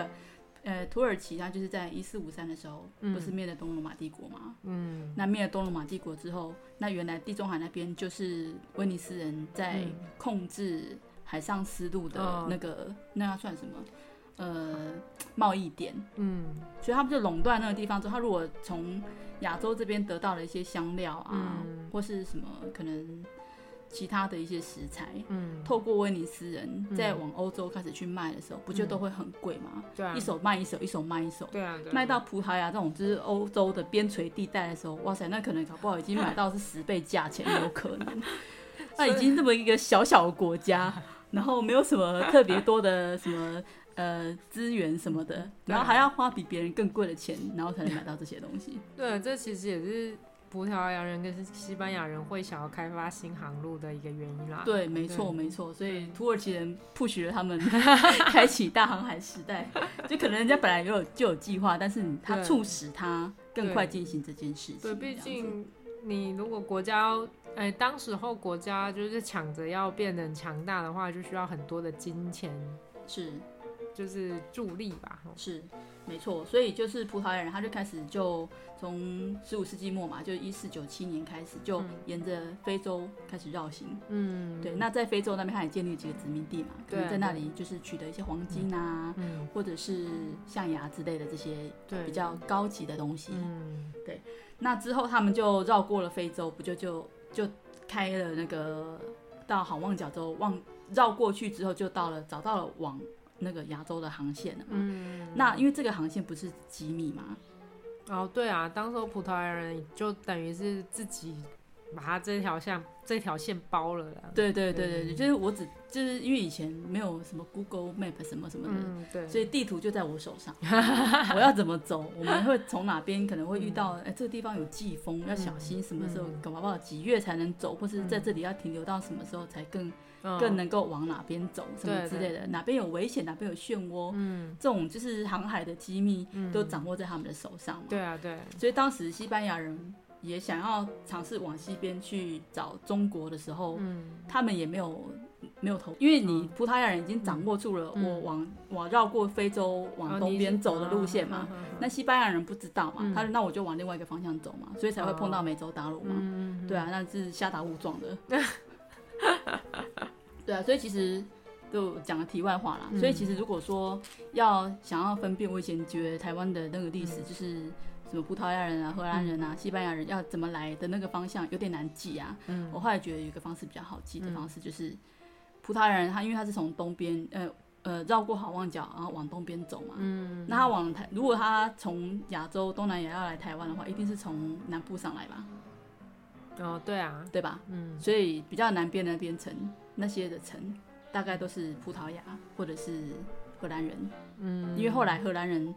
呃，土耳其它就是在一四五三的时候，不是灭了东罗马帝国吗？嗯，那灭了东罗马帝国之后，那原来地中海那边就是威尼斯人在控制海上丝路的那个，嗯、那要算什么？呃，贸易点。嗯，所以他们就垄断那个地方之后，他如果从亚洲这边得到了一些香料啊，嗯、或是什么可能。其他的一些食材，嗯，透过威尼斯人再往欧洲开始去卖的时候，不就都会很贵吗？对啊，一手卖一手，一手卖一手，对啊，卖到葡萄牙这种就是欧洲的边陲地带的时候，哇塞，那可能搞不好已经买到是十倍价钱，有可能。那已经这么一个小小的国家，然后没有什么特别多的什么呃资源什么的，然后还要花比别人更贵的钱，然后才能买到这些东西。对，这其实也是。葡萄牙人跟西班牙人会想要开发新航路的一个原因啦。对，没错，没错。所以土耳其人 push 了他们 开启大航海时代，就可能人家本来就有就有计划，但是他促使他更快进行这件事情。对，毕竟你如果国家，哎，当时候国家就是抢着要变得很强大的话，就需要很多的金钱，是，就是助力吧。是，没错。所以就是葡萄牙人他就开始就。从十五世纪末嘛，就一四九七年开始，就沿着非洲开始绕行。嗯，对。那在非洲那边，他也建立几个殖民地嘛，可能在那里就是取得一些黄金啊，嗯，或者是象牙之类的这些比较高级的东西。嗯，对。那之后他们就绕过了非洲，不就就就开了那个到好望角洲，望绕过去之后就到了找到了往那个亚洲的航线了嘛。嗯，那因为这个航线不是机密嘛。哦，对啊，当时葡萄牙人就等于是自己把他这条线这条线包了。对对对对，对就是我只就是因为以前没有什么 Google Map 什么什么的，嗯、对，所以地图就在我手上，我要怎么走，我们会从哪边可能会遇到，哎、嗯，这个地方有季风，要小心，什么时候搞不好几月才能走，或是在这里要停留到什么时候才更。更能够往哪边走，什么之类的，哪边有危险，哪边有漩涡，嗯，这种就是航海的机密，都掌握在他们的手上嘛。对啊，对。所以当时西班牙人也想要尝试往西边去找中国的时候，嗯，他们也没有没有投，因为你葡萄牙人已经掌握住了我往我绕过非洲往东边走的路线嘛，那西班牙人不知道嘛，他说那我就往另外一个方向走嘛，所以才会碰到美洲大陆嘛。对啊，那是瞎打误撞的。对啊，所以其实就讲个题外话啦。嗯、所以其实如果说要想要分辨，我以前觉得台湾的那个历史就是什么葡萄牙人啊、荷兰人啊、嗯、西班牙人要怎么来的那个方向有点难记啊。嗯、我后来觉得有一个方式比较好记的方式就是，葡萄牙人他因为他是从东边呃呃绕过好望角，然后往东边走嘛。嗯。那他往台，如果他从亚洲东南亚要来台湾的话，一定是从南部上来吧？哦，对啊，对吧？嗯。所以比较南边的边城。那些的城大概都是葡萄牙或者是荷兰人，嗯，因为后来荷兰人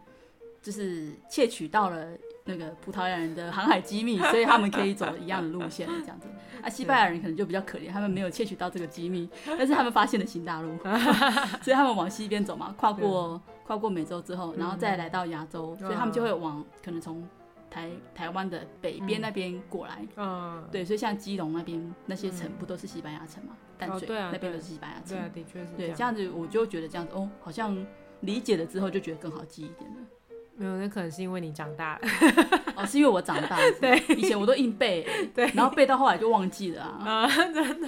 就是窃取到了那个葡萄牙人的航海机密，所以他们可以走一样的路线这样子。啊，西班牙人可能就比较可怜，他们没有窃取到这个机密，但是他们发现了新大陆，所以他们往西边走嘛，跨过跨过美洲之后，然后再来到亚洲，所以他们就会往可能从台台湾的北边那边过来。嗯，对，所以像基隆那边那些城不都是西班牙城嘛？淡水那边都是西班牙城。对啊，的确是。对，这样子我就觉得这样子哦，好像理解了之后就觉得更好记一点了。没有，那可能是因为你长大了。哦，是因为我长大了。对，以前我都硬背，对，然后背到后来就忘记了啊。啊，真的，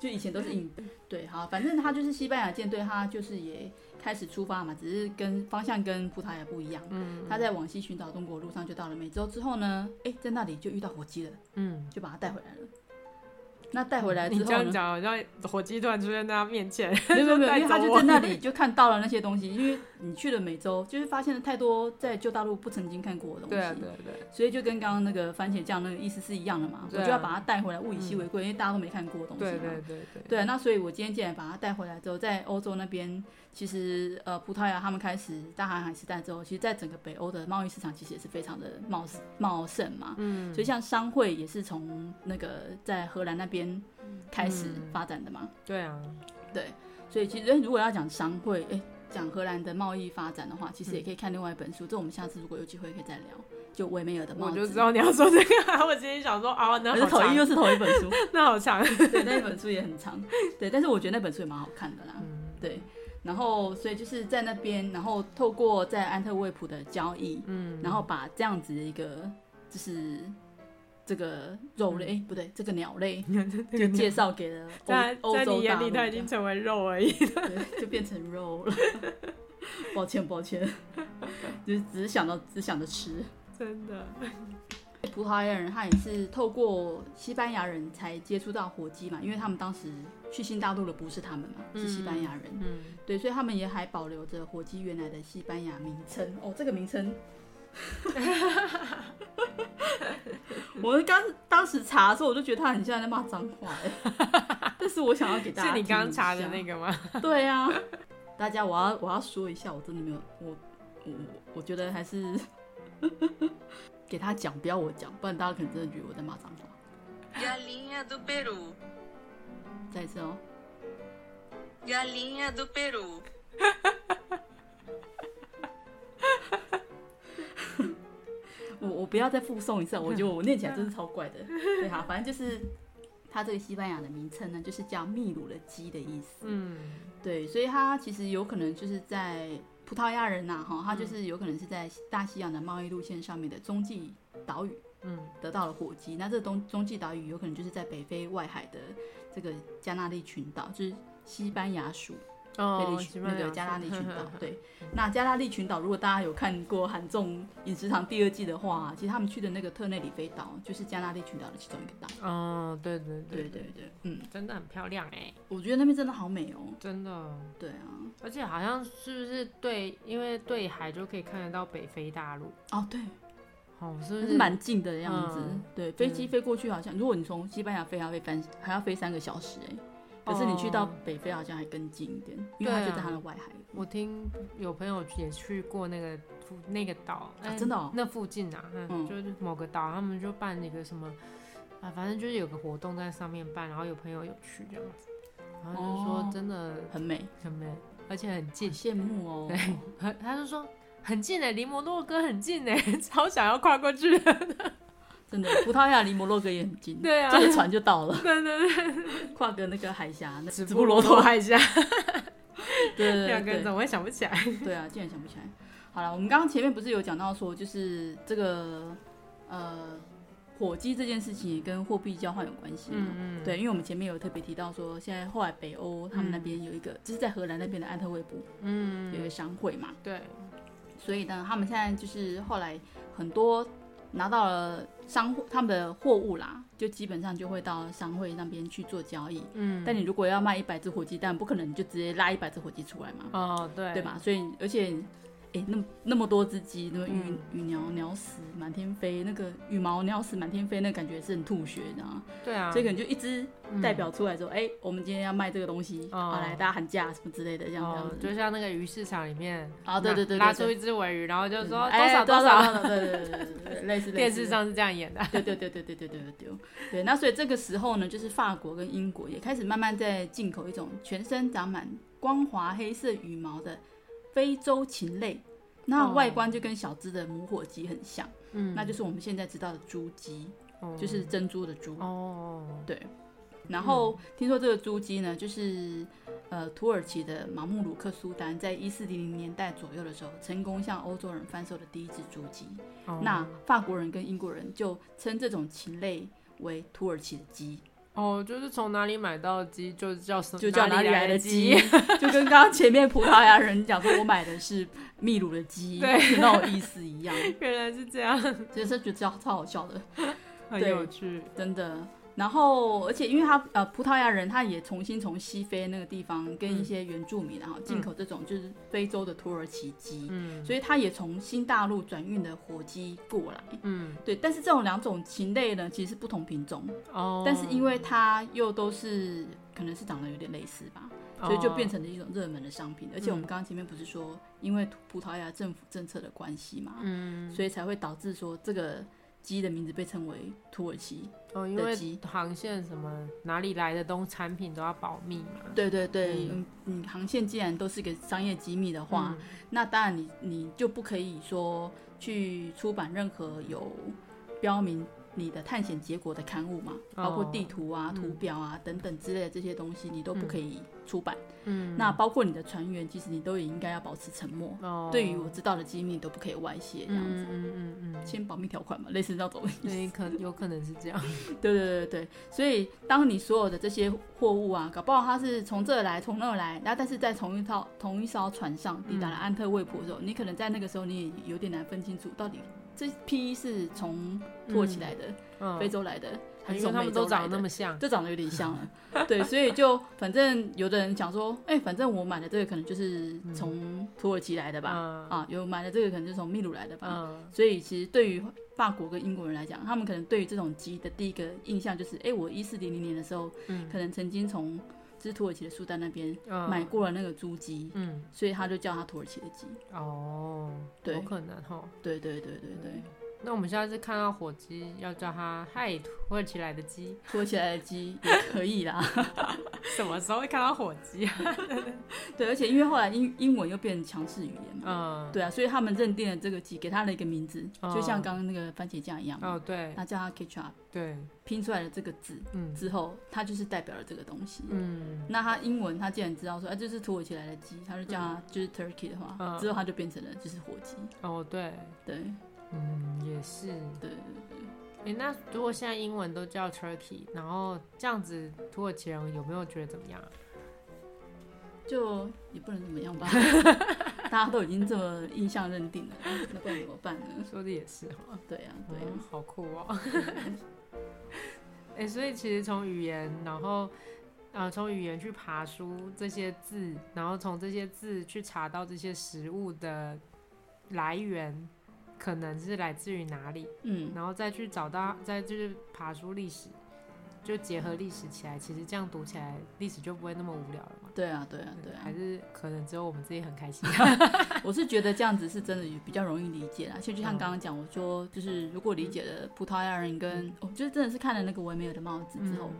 就以前都是硬背。对，好，反正他就是西班牙舰队，他就是也开始出发嘛，只是跟方向跟葡萄牙不一样。嗯。他在往西寻找中国路上就到了美洲之后呢，哎，在那里就遇到火鸡了。嗯。就把他带回来了。那带回来之后，你这样讲好像火鸡突然出现在他面前，没 有没有，因为他就在那里就看到了那些东西。因为你去了美洲，就是发现了太多在旧大陆不曾经看过的东西。对啊，对对。所以就跟刚刚那个番茄酱那个意思是一样的嘛。我就要把它带回来，物以稀为贵，因为大家都没看过的东西。对对对对。对，那所以我今天既然把它带回来之后，在欧洲那边。其实，呃，葡萄牙他们开始大航海时代之后，其实，在整个北欧的贸易市场其实也是非常的茂茂盛嘛。嗯。所以，像商会也是从那个在荷兰那边开始发展的嘛。嗯、对啊。对。所以，其实如果要讲商会，哎，讲荷兰的贸易发展的话，其实也可以看另外一本书。嗯、这我们下次如果有机会可以再聊。就维梅尔的帽子。我就知道你要说这个。我今天想说啊，那好长。又是同一本书，那好长。对，那一本书也很长。对，但是我觉得那本书也蛮好看的啦。嗯。对。然后，所以就是在那边，然后透过在安特卫普的交易，嗯，然后把这样子的一个，就是这个肉类，嗯、不对，这个鸟类，就介绍给了欧在欧洲。在你眼里，它已经成为肉而已，对，就变成肉了。抱歉，抱歉，就是只是想到，只想着吃，真的。葡萄牙人他也是透过西班牙人才接触到火鸡嘛，因为他们当时去新大陆的不是他们嘛，是西班牙人。嗯，嗯对，所以他们也还保留着火鸡原来的西班牙名称。哦，这个名称，我刚当时查的时候，我就觉得他很像在骂脏话哎，但是我想要给大家，是你刚查的那个吗？对呀、啊，大家我要我要说一下，我真的没有我我我觉得还是。给他讲，不要我讲，不然大家可能真的觉得我在骂脏话。Galinha do Peru，再一次哦。Galinha do Peru。我我不要再复诵一次，我觉得我念起来真是超怪的。对哈，反正就是它这个西班牙的名称呢，就是叫秘鲁的鸡的意思。嗯，对，所以它其实有可能就是在。葡萄牙人呐、啊，哈，他就是有可能是在大西洋的贸易路线上面的中继岛屿，嗯，得到了火鸡。那这东中继岛屿有可能就是在北非外海的这个加那利群岛，就是西班牙属。哦，那个加那利群 岛，对，那加那利群岛，如果大家有看过《韩综饮食堂》第二季的话，其实他们去的那个特内里菲岛，就是加那利群岛的其中一个岛。哦，对对对对对对，嗯，真的很漂亮哎，我觉得那边真的好美哦，真的。对啊，而且好像是不是对，因为对海就可以看得到北非大陆。哦，对，哦，是不是蛮近的样子？对，飞机飞过去好像，如果你从西班牙飞，还要飞三还要飞三个小时哎。可是你去到北非好像还更近一点，因为它就在它的外海。我听有朋友也去过那个附那个岛，真的，那附近啊，嗯，就是某个岛，他们就办那个什么啊，反正就是有个活动在上面办，然后有朋友有去这样子，然后就说真的很美，很美，而且很近，羡慕哦。对，他他就说很近哎，离摩洛哥很近哎，超想要跨过去的。真的，葡萄牙离摩洛哥也很近，对啊，坐个船就到了。对对对，跨个那个海峡，那直布罗陀海峡。对 对对，两个人怎么会想不起来？对啊，竟然想不起来。好了，我们刚刚前面不是有讲到说，就是这个呃火鸡这件事情跟货币交换有关系嘛？嗯嗯。对，因为我们前面有特别提到说，现在后来北欧他们那边有一个，嗯、就是在荷兰那边的安特卫普，嗯，有一个商会嘛。对。所以呢，他们现在就是后来很多。拿到了商他们的货物啦，就基本上就会到商会那边去做交易。嗯，但你如果要卖一百只火鸡蛋，不可能就直接拉一百只火鸡出来嘛。哦，对，对吧？所以而且，哎、欸，那么那么多只鸡，那么羽羽鸟鸟死满天飞，那个羽毛鸟死满天飞，那个、感觉是很吐血，你知道吗？对啊，所以可能就一只代表出来说，哎、嗯欸，我们今天要卖这个东西，好、哦、来大家喊价什么之类的，这样子、哦。就像那个鱼市场里面啊，对对对，拉出一只尾鱼，然后就说、嗯、多少多少，对对对对对，类似 电视上是这样演的，对对对对对对对对对。对，那所以这个时候呢，就是法国跟英国也开始慢慢在进口一种全身长满光滑黑色羽毛的非洲禽类。那外观就跟小只的母火鸡很像，嗯，那就是我们现在知道的猪鸡，嗯，就是珍珠的珠。哦，对。然后、嗯、听说这个猪鸡呢，就是呃土耳其的马穆鲁克苏丹在一四零零年代左右的时候，成功向欧洲人贩售的第一只猪鸡。哦。那法国人跟英国人就称这种禽类为土耳其的鸡。哦，就是从哪里买到鸡就叫什么，就叫哪里来的鸡，就跟刚刚前面葡萄牙人讲说我买的是秘鲁的鸡，对，那种意思一样。原来是这样，其实觉得超超好笑的，很有趣，真的。然后，而且因为他呃，葡萄牙人他也重新从西非那个地方跟一些原住民然后进口这种就是非洲的土耳其鸡，嗯，所以他也从新大陆转运的火鸡过来，嗯，对。但是这种两种禽类呢，其实是不同品种。哦，但是因为它又都是可能是长得有点类似吧，所以就变成了一种热门的商品。而且我们刚刚前面不是说，因为葡萄牙政府政策的关系嘛，嗯，所以才会导致说这个。鸡的名字被称为土耳其哦，因为航线什么哪里来的东产品都要保密嘛。对对对，嗯，嗯，航线既然都是个商业机密的话，嗯、那当然你你就不可以说去出版任何有标明你的探险结果的刊物嘛，哦、包括地图啊、图表啊、嗯、等等之类的这些东西，你都不可以出版。嗯，那包括你的船员，其实你都也应该要保持沉默。哦，对于我知道的机密，都不可以外泄，这样子。嗯嗯嗯嗯，签保密条款嘛，类似那种。对，可有可能是这样。对对对对，所以当你所有的这些货物啊，搞不好它是从这儿来，从那儿来，然后但是在同一套同一艘船上抵达了安特卫普的时候，嗯，你可能在那个时候你也有点难分清楚到底。这批是从土耳其来的，非洲来的，还是从美洲来的？因为他们都长得那么像，就长得有点像了。对，所以就反正有的人讲说，哎、欸，反正我买的这个可能就是从土耳其来的吧，嗯、啊，有买的这个可能就是从秘鲁来的吧。嗯、所以其实对于法国跟英国人来讲，他们可能对于这种鸡的第一个印象就是，哎、欸，我一四零零年的时候，嗯、可能曾经从。是土耳其的苏丹那边买过了那个猪鸡，嗯，所以他就叫它土耳其的鸡。哦，对，有可能哈。对对对对对。嗯那我们下次看到火鸡，要叫它“嗨，土耳其来的鸡”，土耳其来的鸡也可以啦。什么时候会看到火鸡啊？对，而且因为后来英英文又变成强势语言嘛，嗯，对啊，所以他们认定了这个鸡，给它了一个名字，嗯、就像刚刚那个番茄酱一样。哦，对，他叫它 ketchup，对，拼出来的这个字，嗯，之后它就是代表了这个东西。嗯，那它英文，它既然知道说，哎、啊，这是土耳其来的鸡，它就叫它就是 turkey 的话，嗯、之后它就变成了就是火鸡。哦，对，对。嗯，也是，对对对。哎、欸，那如果现在英文都叫 Turkey，然后这样子，土耳其人有没有觉得怎么样？就也不能怎么样吧，大家都已经这么印象认定了，那该怎么办呢？说的也是哈。对呀、啊，对呀、啊嗯，好酷哦。哎、欸，所以其实从语言，然后啊，从语言去爬书这些字，然后从这些字去查到这些食物的来源。可能是来自于哪里，嗯，然后再去找到，再就是爬出历史，就结合历史起来，其实这样读起来，历史就不会那么无聊了嘛。对啊，对啊，对啊，还是可能只有我们自己很开心。我是觉得这样子是真的比较容易理解啦。其实就像刚刚讲，我说就是如果理解了葡萄牙人跟，我觉得真的是看了那个维梅尔的帽子之后，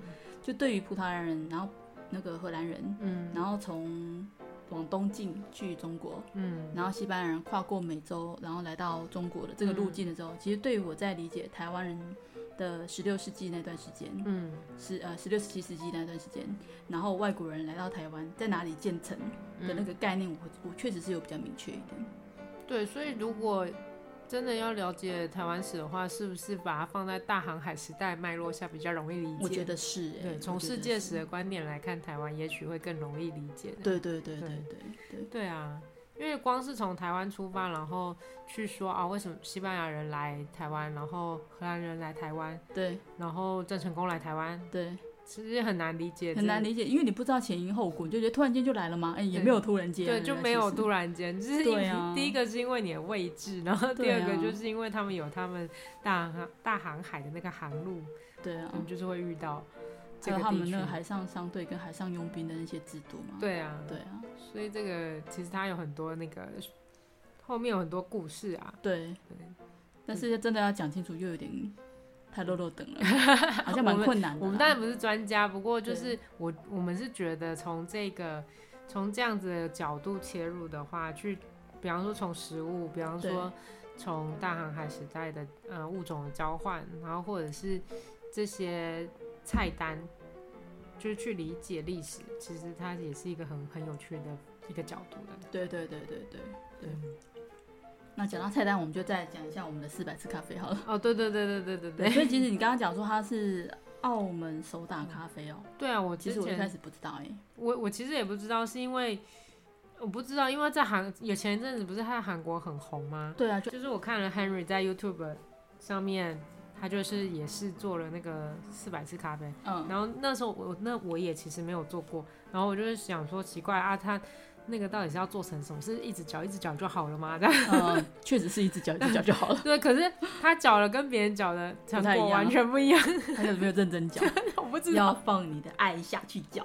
就对于葡萄牙人，然后那个荷兰人，嗯，然后从。往东进去中国，嗯，然后西班牙人跨过美洲，然后来到中国的这个路径的时候，嗯、其实对于我在理解台湾人的十六世纪那段时间，嗯，十呃十六、十七世纪那段时间，然后外国人来到台湾，在哪里建成的那个概念我，我我确实是有比较明确一点。对，所以如果。真的要了解台湾史的话，是不是把它放在大航海时代脉络下比较容易理解？我觉得是、欸。对，从世界史的观点来看，台湾也许会更容易理解。对对对对对对对，对啊，因为光是从台湾出发，然后去说啊，为什么西班牙人来台湾，然后荷兰人来台湾，对，然后郑成功来台湾，对，其实很难理解，很难理解，因为你不知道前因后果，你就觉得突然间就来了吗？哎、欸，也没有突然间，对，就没有突然间，就是因为、啊、第一个是因为你的位置，然后第二个就是因为他们有他们大航大航海的那个航路，对啊，我们就是会遇到这个他们那个海上商队跟海上佣兵的那些制度嘛，对啊，对啊，所以这个其实它有很多那个后面有很多故事啊，对对，但是真的要讲清楚又有点。太落落等了，好像蛮困难的我。我们当然不是专家，不过就是我我们是觉得从这个从这样子的角度切入的话，去比方说从食物，比方说从大航海时代的呃物种的交换，然后或者是这些菜单，就是去理解历史，其实它也是一个很很有趣的一个角度的。对对对对对对。那讲到菜单，我们就再讲一下我们的四百次咖啡好了。哦，对对对对对对对。所以其实你刚刚讲说它是澳门手打咖啡哦。对啊，我其实我一开始不知道哎。我我其实也不知道，是因为我不知道，因为在韩有前一阵子不是在韩国很红吗？对啊，就就是我看了 Henry 在 YouTube 上面，他就是也是做了那个四百次咖啡。嗯。然后那时候我那我也其实没有做过，然后我就是想说奇怪啊他。那个到底是要做成什么？是一直搅一直搅就好了吗？这样，嗯，确实是一直搅一直搅就好了。对，可是他搅了跟别人搅的成果完全不一样。他有没有认真搅？我不知道。要放你的爱下去搅。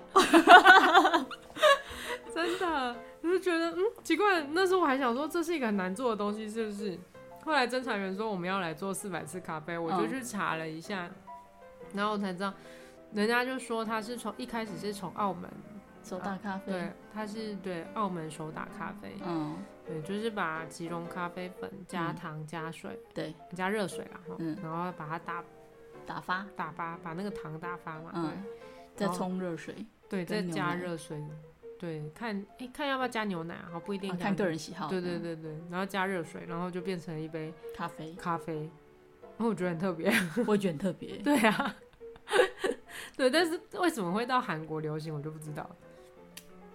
真的，我就觉得嗯奇怪。那时候我还想说这是一个很难做的东西，是不是？后来侦查员说我们要来做四百次咖啡，我就去查了一下，嗯、然后我才知道，人家就说他是从一开始是从澳门。手打咖啡，对，它是对澳门手打咖啡，嗯，对，就是把吉隆咖啡粉加糖加水，对，加热水啦，嗯，然后把它打打发，打发，把那个糖打发嘛，嗯，再冲热水，对，再加热水，对，看，哎，看要不要加牛奶啊？不一定，看个人喜好，对对对对，然后加热水，然后就变成一杯咖啡，咖啡，然后我觉得很特别，我觉得很特别，对啊，对，但是为什么会到韩国流行，我就不知道。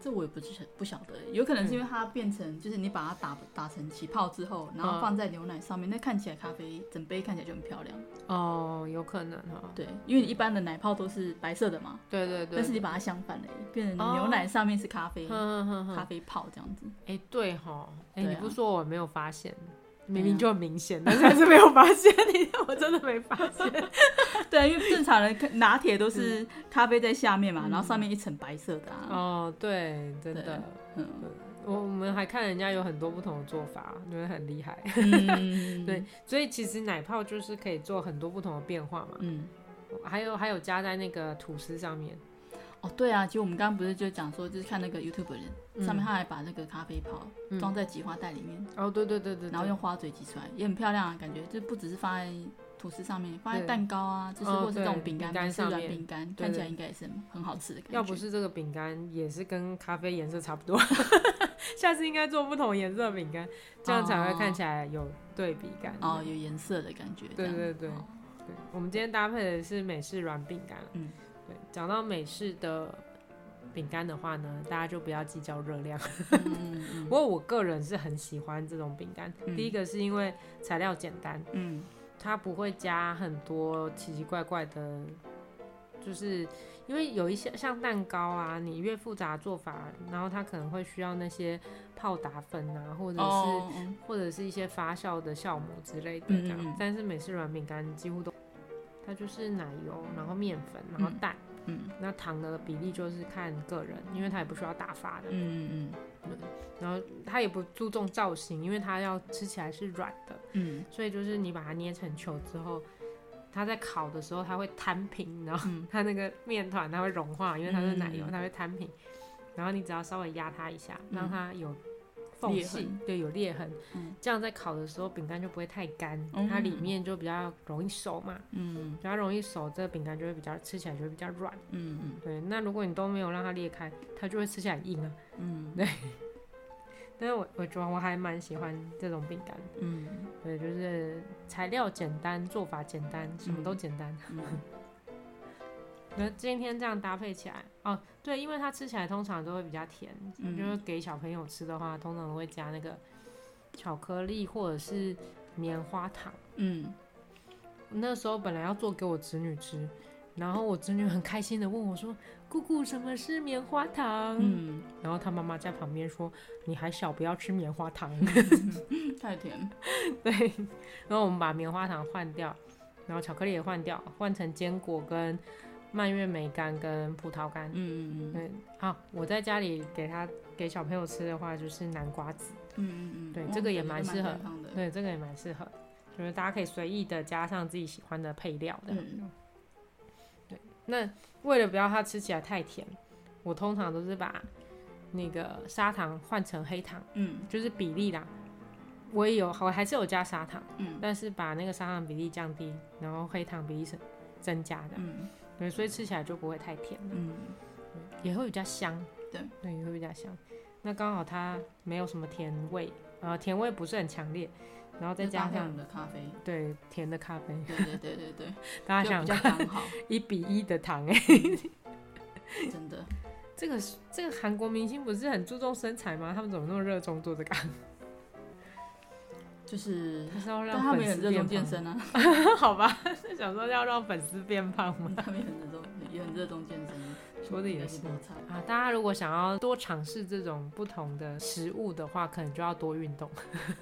这我也不是不晓得，有可能是因为它变成，就是你把它打打成起泡之后，然后放在牛奶上面，那看起来咖啡整杯看起来就很漂亮。哦，有可能哈。对，因为你一般的奶泡都是白色的嘛。对对对。但是你把它相反了，变成牛奶上面是咖啡，咖啡泡这样子。哎，对哈。哎，你不说我没有发现。明明就很明显，但是还是没有发现你，我真的没发现。对，因为正常人拿铁都是咖啡在下面嘛，然后上面一层白色的啊。哦，对，真的。嗯，我我们还看人家有很多不同的做法，觉得很厉害。对，所以其实奶泡就是可以做很多不同的变化嘛。嗯，还有还有加在那个吐司上面。哦，对啊，其实我们刚刚不是就讲说，就是看那个 YouTube 人，嗯、上面他还把那个咖啡泡装在挤花袋里面。哦，对对对对。然后用花嘴挤出来，也很漂亮啊，感觉就不只是放在吐司上面，放在蛋糕啊，对就是或是这种饼干、饼干、软饼干，看起来应该也是很好吃的感觉。要不是这个饼干，也是跟咖啡颜色差不多。下次应该做不同颜色的饼干，这样才会看起来有对比感。哦，有颜色的感觉。对对对，我们今天搭配的是美式软饼干。嗯。对，讲到美式的饼干的话呢，大家就不要计较热量。嗯、不过我个人是很喜欢这种饼干。嗯、第一个是因为材料简单，嗯，它不会加很多奇奇怪怪的，就是因为有一些像蛋糕啊，你越复杂做法，然后它可能会需要那些泡打粉啊，或者是、哦、或者是一些发酵的酵母之类的这样。但是美式软饼干几乎都。它就是奶油，然后面粉，然后蛋，嗯，嗯，那糖的比例就是看个人，因为它也不需要打发的，嗯嗯嗯，然后它也不注重造型，因为它要吃起来是软的，嗯，所以就是你把它捏成球之后，它在烤的时候它会摊平，然后它那个面团它会融化，因为它是奶油，它会摊平，然后你只要稍微压它一下，让它有。缝隙。对，有裂痕，嗯、这样在烤的时候饼干就不会太干，嗯、它里面就比较容易熟嘛，嗯，比较容易熟，这个饼干就会比较吃起来就会比较软，嗯嗯，对。那如果你都没有让它裂开，它就会吃起来硬啊，嗯，对。但是我我觉得我还蛮喜欢这种饼干，嗯，对，就是材料简单，做法简单，什么都简单。那今天这样搭配起来哦，对，因为它吃起来通常都会比较甜，嗯、就是给小朋友吃的话，通常会加那个巧克力或者是棉花糖。嗯，那时候本来要做给我侄女吃，然后我侄女很开心的问我说：“姑姑，什么是棉花糖？”嗯，然后她妈妈在旁边说：“你还小，不要吃棉花糖，太甜。”对，然后我们把棉花糖换掉，然后巧克力也换掉，换成坚果跟蔓越莓干跟葡萄干。嗯嗯嗯。对，好，我在家里给他给小朋友吃的话，就是南瓜子。嗯嗯嗯。对，这个也蛮适合。对，这个也蛮适合，就是大家可以随意的加上自己喜欢的配料的。嗯那为了不要它吃起来太甜，我通常都是把那个砂糖换成黑糖，嗯，就是比例啦。我也有，我还是有加砂糖，嗯，但是把那个砂糖比例降低，然后黑糖比例是增加的，嗯，对，所以吃起来就不会太甜了，嗯，也会比较香，对，对，也会比较香。那刚好它没有什么甜味，呃，甜味不是很强烈。然后再加上的咖啡，对，甜的咖啡，对对对对对，大家 想看 一比一的糖哎，真的，这个这个韩国明星不是很注重身材吗？他们怎么那么热衷做这个？就是，是要让他们很热衷健身啊，好吧，是 想说要让粉丝变胖吗？他们也很热衷，也很热衷健身。说的也是啊，大家如果想要多尝试这种不同的食物的话，可能就要多运动。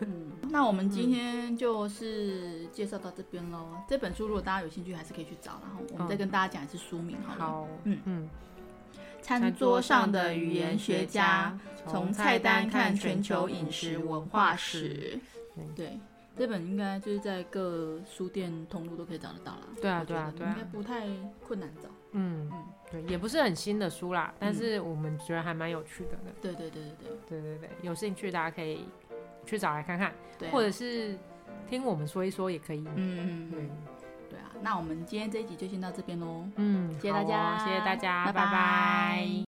嗯，那我们今天就是介绍到这边喽。这本书如果大家有兴趣，还是可以去找，然后我们再跟大家讲一次书名好了。好，嗯嗯。餐桌上的语言学家，从菜单看全球饮食文化史。对，这本应该就是在各书店通路都可以找得到啦。对啊，对啊，对啊，应该不太困难找。嗯嗯。对，也不是很新的书啦，但是我们觉得还蛮有趣的。对对对对对对对对，有兴趣大家可以去找来看看，或者是听我们说一说也可以。嗯嗯对对啊，那我们今天这一集就先到这边喽。嗯，谢谢大家，谢谢大家，拜拜。